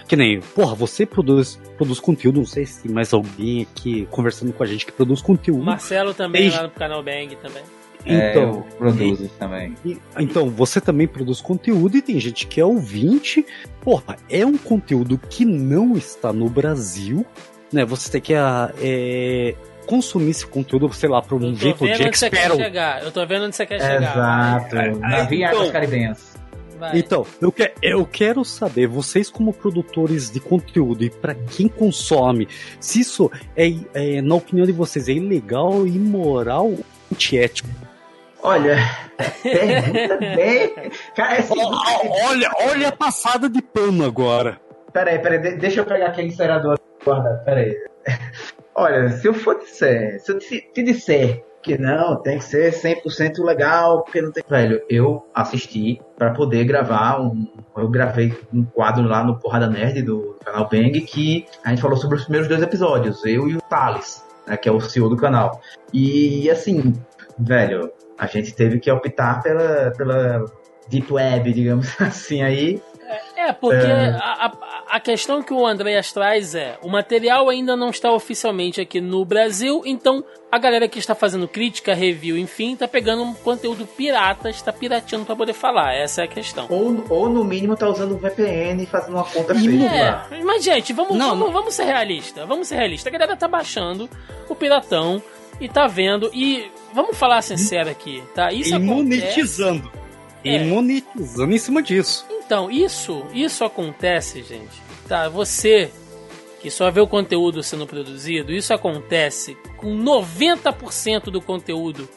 Que nem, porra, você produz, produz conteúdo, não sei se tem mais alguém aqui conversando com a gente que produz conteúdo. Marcelo também, lá no canal Bang também. É, então, é, produzo também. E, então, você também produz conteúdo e tem gente que é ouvinte. Porra, é um conteúdo que não está no Brasil, né? Você tem que é, consumir esse conteúdo, sei lá, por um jeito de expert. Eu tô vendo onde você quer chegar. Exato. Na Via então, Caribenhas. Vai. Então, eu, que, eu quero saber, vocês como produtores de conteúdo e para quem consome, se isso é, é, na opinião de vocês, é ilegal, imoral ou antiético? Olha, pergunta bem. Cara, assim, olha, olha a passada de pano agora. Peraí, peraí, deixa eu pegar aquele incinerador guardado, peraí. Olha, se eu for disser, se eu te disser que não, tem que ser 100% legal, porque não tem. Velho, eu assisti para poder gravar um. Eu gravei um quadro lá no Porrada Nerd do canal Bang que a gente falou sobre os primeiros dois episódios, eu e o Thales, né, que é o CEO do canal. E assim, velho, a gente teve que optar pela, pela Deep Web, digamos assim, aí. É, porque é... A, a, questão que o Andreas traz é: o material ainda não está oficialmente aqui no Brasil, então a galera que está fazendo crítica, review, enfim, está pegando um conteúdo pirata, está pirateando para poder falar. Essa é a questão. Ou, ou no mínimo está usando VPN e fazendo uma conta fake é, lá. Mas, gente, vamos, não, vamos, não. vamos ser realistas. Vamos ser realistas. A galera tá baixando o piratão e tá vendo. E vamos falar sincero aqui, tá? Isso e monetizando. É. E monetizando em cima disso. Então, isso, isso acontece, gente. Tá, você que só vê o conteúdo sendo produzido, isso acontece com 90% do conteúdo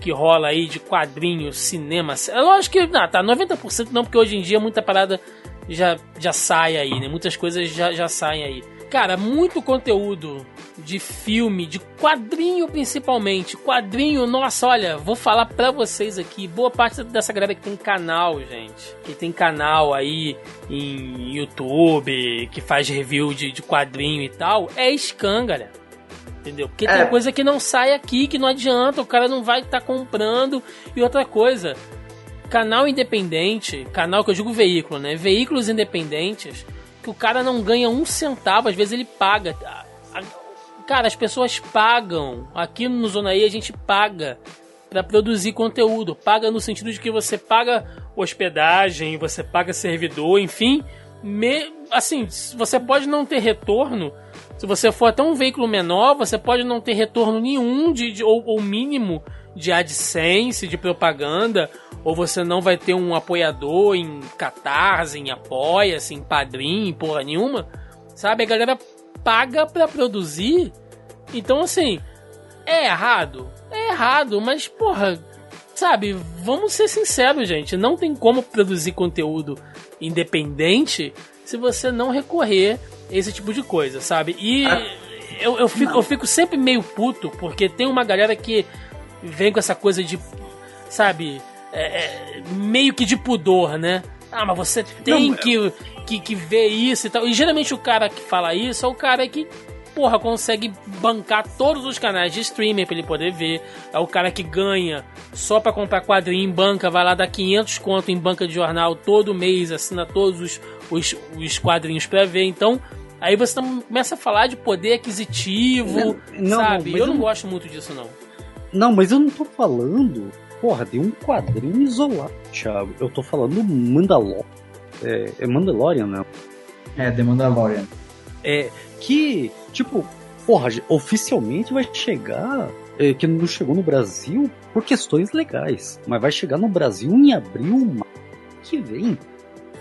que rola aí de quadrinhos, cinema. É lógico que, não, tá, 90% não, porque hoje em dia muita parada já, já sai aí, né? Muitas coisas já, já saem aí. Cara, muito conteúdo de filme, de quadrinho principalmente. Quadrinho, nossa, olha, vou falar pra vocês aqui. Boa parte dessa galera que tem canal, gente. Que tem canal aí em YouTube, que faz review de, de quadrinho e tal, é scan, galera. Entendeu? Porque é. tem coisa que não sai aqui, que não adianta, o cara não vai estar tá comprando. E outra coisa, canal independente, canal que eu digo veículo, né? Veículos independentes, que o cara não ganha um centavo, às vezes ele paga. Cara, as pessoas pagam. Aqui no Zona E a gente paga para produzir conteúdo. Paga no sentido de que você paga hospedagem, você paga servidor, enfim. Me, assim, você pode não ter retorno. Se você for até um veículo menor, você pode não ter retorno nenhum de, de ou, ou mínimo de AdSense, de propaganda, ou você não vai ter um apoiador em Catarse, em Apoia-se, em Padrim, porra nenhuma. Sabe? A galera paga para produzir. Então, assim, é errado? É errado, mas, porra, sabe, vamos ser sinceros, gente. Não tem como produzir conteúdo independente se você não recorrer a esse tipo de coisa, sabe? E ah, eu, eu, fico, eu fico sempre meio puto, porque tem uma galera que vem com essa coisa de, sabe, é, é, meio que de pudor, né? Ah, mas você tem não, que, que, que ver isso e tal. E geralmente o cara que fala isso é o cara que porra, consegue bancar todos os canais de streaming pra ele poder ver. É o cara que ganha só pra comprar quadrinho em banca, vai lá dar 500 conto em banca de jornal todo mês, assina todos os, os, os quadrinhos pra ver. Então, aí você começa a falar de poder aquisitivo, não, sabe? Não, eu não, não gosto muito disso, não. Não, mas eu não tô falando, porra, de um quadrinho isolado, Thiago. Eu tô falando Mandalorian. É, é Mandalorian, né? É, The Mandalorian. É, que, tipo, porra, oficialmente vai chegar, é, que não chegou no Brasil por questões legais, mas vai chegar no Brasil em abril que vem.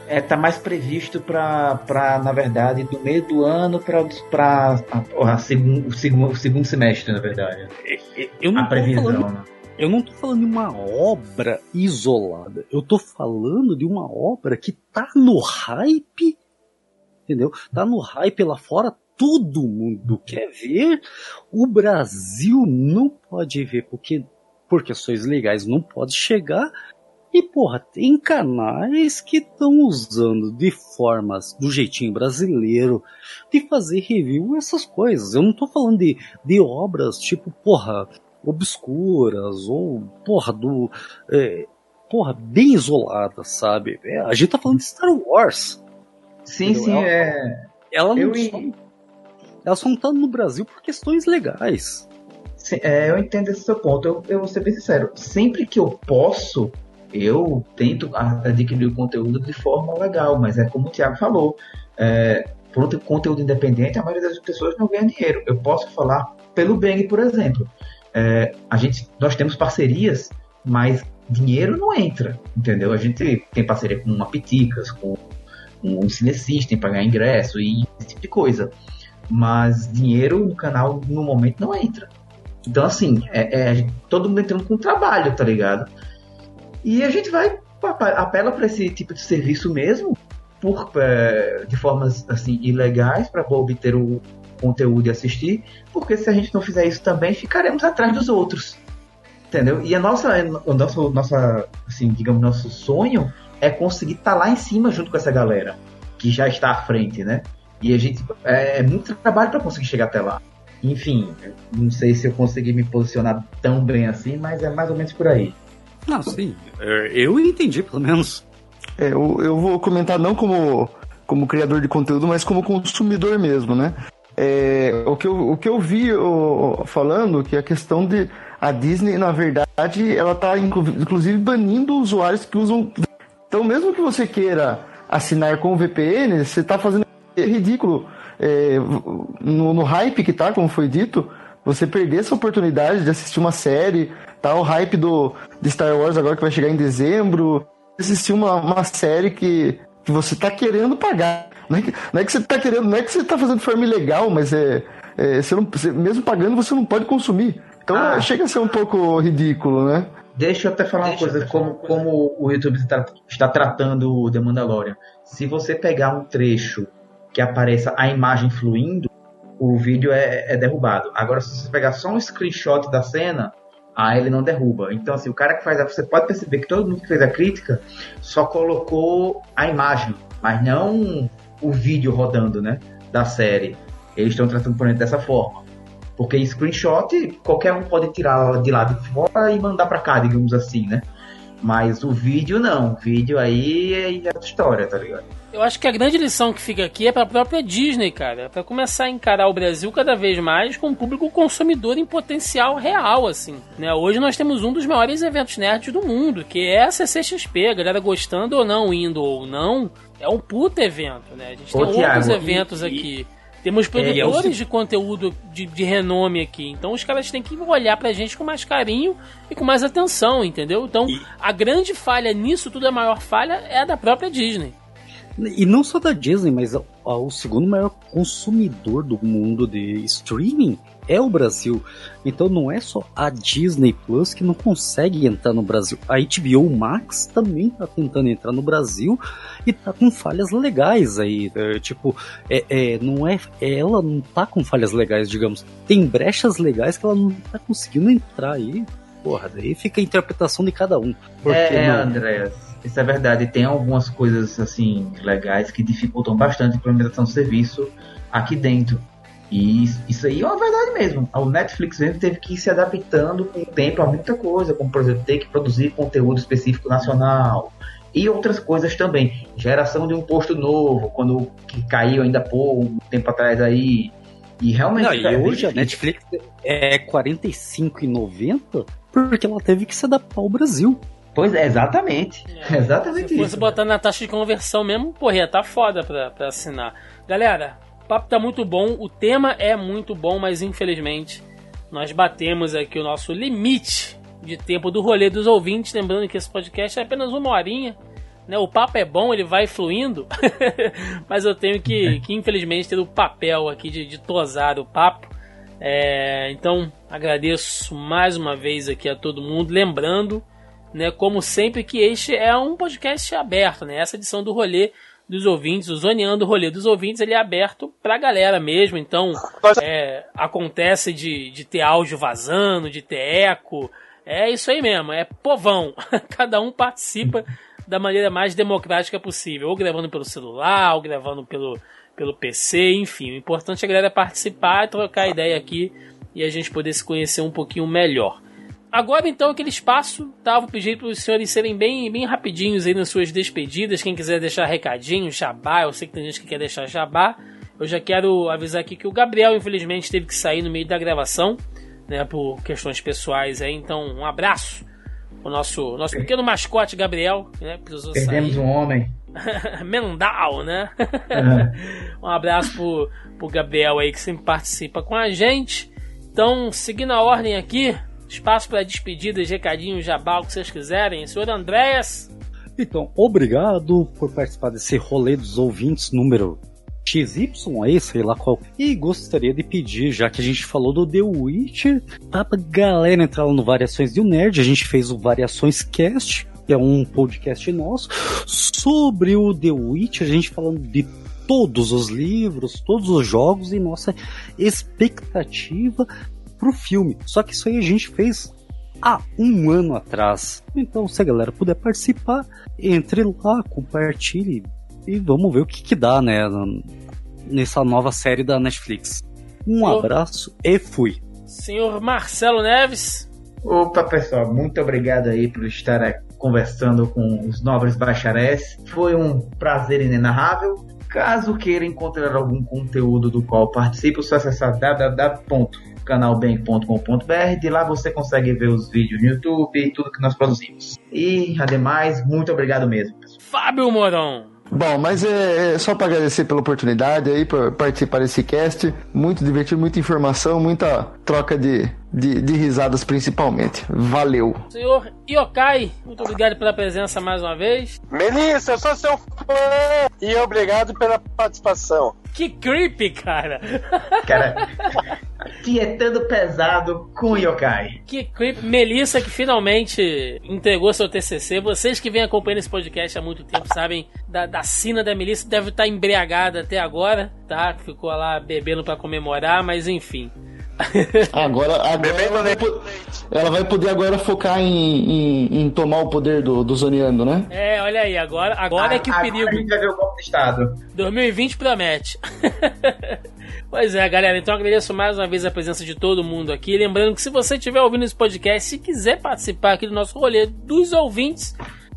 É, tá mais previsto para, na verdade, do meio do ano para o segundo, segundo, segundo semestre, na verdade. Eu não a previsão, falando, né? Eu não tô falando de uma obra isolada. Eu tô falando de uma obra que tá no hype, entendeu? Tá no hype lá fora, todo mundo quer ver. O Brasil não pode ver porque por questões legais não pode chegar. E porra, tem canais que estão usando de formas do jeitinho brasileiro de fazer review essas coisas. Eu não tô falando de, de obras tipo, porra, obscuras ou porra do. É, porra, bem isoladas, sabe? É, a gente tá falando de Star Wars. Sim, entendeu? sim, ela, é. Ela não, eu... só, ela só não tá no Brasil por questões legais. Sim, é, eu entendo esse seu ponto. Eu, eu vou ser bem sincero. Sempre que eu posso, eu tento adquirir o conteúdo de forma legal, mas é como o Thiago falou. É, por conteúdo independente, a maioria das pessoas não ganha dinheiro. Eu posso falar pelo Bang, por exemplo. É, a gente, nós temos parcerias mas dinheiro não entra, entendeu? A gente tem parceria com uma Piticas, com um Cinesystem para ganhar ingresso e esse tipo de coisa. Mas dinheiro no canal no momento não entra. Então, assim, é, é todo mundo entrando com trabalho, tá ligado? E a gente vai, apela para esse tipo de serviço mesmo, por, é, de formas assim ilegais para obter o conteúdo e assistir, porque se a gente não fizer isso também, ficaremos atrás dos outros. Entendeu? E a nossa, o nosso, nossa, assim, digamos, nosso sonho é conseguir estar tá lá em cima junto com essa galera que já está à frente, né? E a gente é, é muito trabalho para conseguir chegar até lá. Enfim, não sei se eu consegui me posicionar tão bem assim, mas é mais ou menos por aí. Não, sim, é, eu entendi pelo menos. É, eu, eu vou comentar não como, como criador de conteúdo, mas como consumidor mesmo, né? É, o, que eu, o que eu vi eu, falando que a questão de a Disney, na verdade, ela está inclusive banindo usuários que usam então, mesmo que você queira assinar com o VPN, você está fazendo é ridículo. É, no, no, hype que tá, como foi dito, você perder essa oportunidade de assistir uma série, tá? O hype do, de Star Wars agora que vai chegar em dezembro, assistir uma, uma série que, que você está querendo pagar. Não é, que, não é que você está querendo, não é que você está fazendo de forma ilegal, mas é, é você não, você, mesmo pagando você não pode consumir. Então ah. chega a ser um pouco ridículo, né? Deixa eu até falar Deixa uma coisa, como, como o YouTube está, está tratando o The Mandalorian. Se você pegar um trecho que apareça a imagem fluindo, o vídeo é, é derrubado. Agora, se você pegar só um screenshot da cena, aí ele não derruba. Então, assim, o cara que faz a, Você pode perceber que todo mundo que fez a crítica só colocou a imagem, mas não o vídeo rodando, né? Da série. Eles estão tratando por dentro dessa forma. Porque screenshot, qualquer um pode tirar de lá de fora e mandar para cá, digamos assim, né? Mas o vídeo não. O vídeo aí é outra história, tá ligado? Eu acho que a grande lição que fica aqui é para a própria Disney, cara. É para começar a encarar o Brasil cada vez mais com um público consumidor em potencial real, assim. Né? Hoje nós temos um dos maiores eventos nerds do mundo, que é a CCXP. A galera gostando ou não, indo ou não, é um puta evento, né? A gente Ô, tem Thiago, outros eventos e, aqui. Temos é, produtores é, de conteúdo de, de, renome aqui. Então os caras têm que olhar pra gente com mais carinho e com mais atenção, entendeu? Então e... a grande falha nisso tudo, a maior falha é a da própria Disney. E não só da Disney, mas o segundo maior consumidor do mundo de streaming é o Brasil. Então não é só a Disney Plus que não consegue entrar no Brasil. A HBO Max também tá tentando entrar no Brasil e tá com falhas legais aí. É, tipo, é, é, não é, ela não tá com falhas legais, digamos. Tem brechas legais que ela não tá conseguindo entrar aí. Porra, daí fica a interpretação de cada um. é, é André, isso é verdade. Tem algumas coisas assim legais que dificultam bastante a implementação do serviço aqui dentro. E isso aí é uma verdade mesmo. O Netflix mesmo teve que ir se adaptando com o tempo a muita coisa, como por exemplo, ter que produzir conteúdo específico nacional e outras coisas também. Geração de um posto novo, quando que caiu ainda por um tempo atrás aí. E realmente. Não, e hoje a Netflix é R$ 45,90 porque ela teve que se adaptar ao Brasil. Pois é, exatamente. É. Exatamente Se fosse isso. botar na taxa de conversão mesmo, porra, ia tá foda pra, pra assinar. Galera, o papo tá muito bom, o tema é muito bom, mas infelizmente nós batemos aqui o nosso limite de tempo do rolê dos ouvintes. Lembrando que esse podcast é apenas uma horinha. Né? O papo é bom, ele vai fluindo, mas eu tenho que, que, infelizmente, ter o papel aqui de, de tosar o papo. É, então, agradeço mais uma vez aqui a todo mundo. Lembrando, né, como sempre, que este é um podcast aberto. Né? Essa edição do rolê dos ouvintes, o zoneando o rolê dos ouvintes, ele é aberto pra galera mesmo. Então, é, acontece de, de ter áudio vazando, de ter eco. É isso aí mesmo, é povão. Cada um participa da maneira mais democrática possível. Ou gravando pelo celular, ou gravando pelo, pelo PC, enfim. O importante é a galera participar, trocar ideia aqui e a gente poder se conhecer um pouquinho melhor. Agora então aquele espaço, tá? Vou pedir para os senhores serem bem, bem rapidinhos aí nas suas despedidas. Quem quiser deixar recadinho, jabá, eu sei que tem gente que quer deixar jabá. Eu já quero avisar aqui que o Gabriel infelizmente teve que sair no meio da gravação, né, por questões pessoais aí. Então, um abraço o nosso nosso pequeno mascote Gabriel, né, precisou Perdemos sair. um homem. Mendal, né? Uhum. um abraço pro, pro Gabriel aí que sempre participa com a gente. Então, seguindo a ordem aqui, Espaço para despedidas, recadinhos, jabal, o que vocês quiserem. Senhor Andréas. Então, obrigado por participar desse rolê dos ouvintes número XY aí, sei lá qual. E gostaria de pedir, já que a gente falou do The Witcher, pra galera entrar lá no Variações de um Nerd. A gente fez o Variações Cast, que é um podcast nosso, sobre o The Witcher, a gente falando de todos os livros, todos os jogos e nossa expectativa pro filme. Só que isso aí a gente fez há um ano atrás. Então, se a galera puder participar, entre lá, compartilhe e vamos ver o que, que dá, né? Nessa nova série da Netflix. Um oh. abraço e fui. Senhor Marcelo Neves. Opa, pessoal, muito obrigado aí por estar conversando com os nobres bacharéis. Foi um prazer inenarrável. Caso queira encontrar algum conteúdo do qual participe, é só acessar www.canalbem.com.br. De lá você consegue ver os vídeos no YouTube e tudo que nós produzimos. E, ademais, muito obrigado mesmo. Pessoal. Fábio Morão. Bom, mas é, é só para agradecer pela oportunidade aí, por participar desse cast. Muito divertido, muita informação, muita troca de, de, de, risadas principalmente. Valeu. Senhor Yokai, muito obrigado pela presença mais uma vez. Melissa, eu sou seu fã e obrigado pela participação. Que creepy, cara. Cara, tietando pesado com o Yokai. Que creepy. Melissa que finalmente entregou seu TCC. Vocês que vêm acompanhando esse podcast há muito tempo sabem da, da sina da Melissa. Deve estar embriagada até agora, tá? Ficou lá bebendo para comemorar, mas enfim. Agora, agora ela, vai, ela, vai, poder agora focar em, em, em tomar o poder do, do Zoneando, né? É, olha aí, agora, agora é que o perigo. A gente vai ver o golpe de Estado. 2020 promete. pois é, galera, então agradeço mais uma vez a presença de todo mundo aqui. Lembrando que se você estiver ouvindo esse podcast, se quiser participar aqui do nosso rolê dos ouvintes,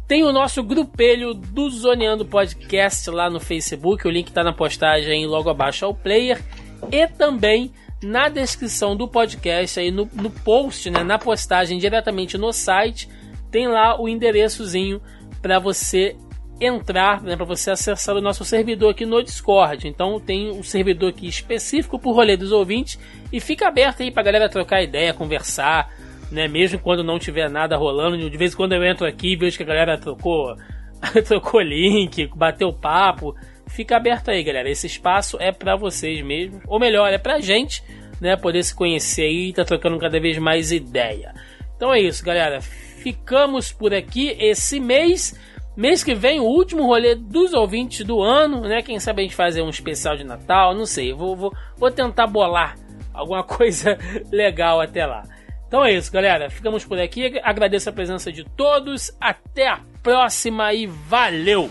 tem o nosso grupelho do Zoneando Podcast lá no Facebook. O link está na postagem logo abaixo ao player. E também na descrição do podcast, aí no, no post, né, na postagem diretamente no site, tem lá o endereçozinho para você entrar, né, para você acessar o nosso servidor aqui no Discord. Então tem um servidor aqui específico para o rolê dos ouvintes e fica aberto aí para galera trocar ideia, conversar, né, mesmo quando não tiver nada rolando. De vez em quando eu entro aqui e vejo que a galera trocou, trocou link, bateu papo fica aberto aí, galera. Esse espaço é para vocês mesmos, ou melhor, é pra gente, né, poder se conhecer aí e tá trocando cada vez mais ideia. Então é isso, galera. Ficamos por aqui esse mês. Mês que vem, o último rolê dos ouvintes do ano, né? Quem sabe a gente fazer um especial de Natal, não sei. Vou, vou, vou tentar bolar alguma coisa legal até lá. Então é isso, galera. Ficamos por aqui. Agradeço a presença de todos. Até a próxima e valeu!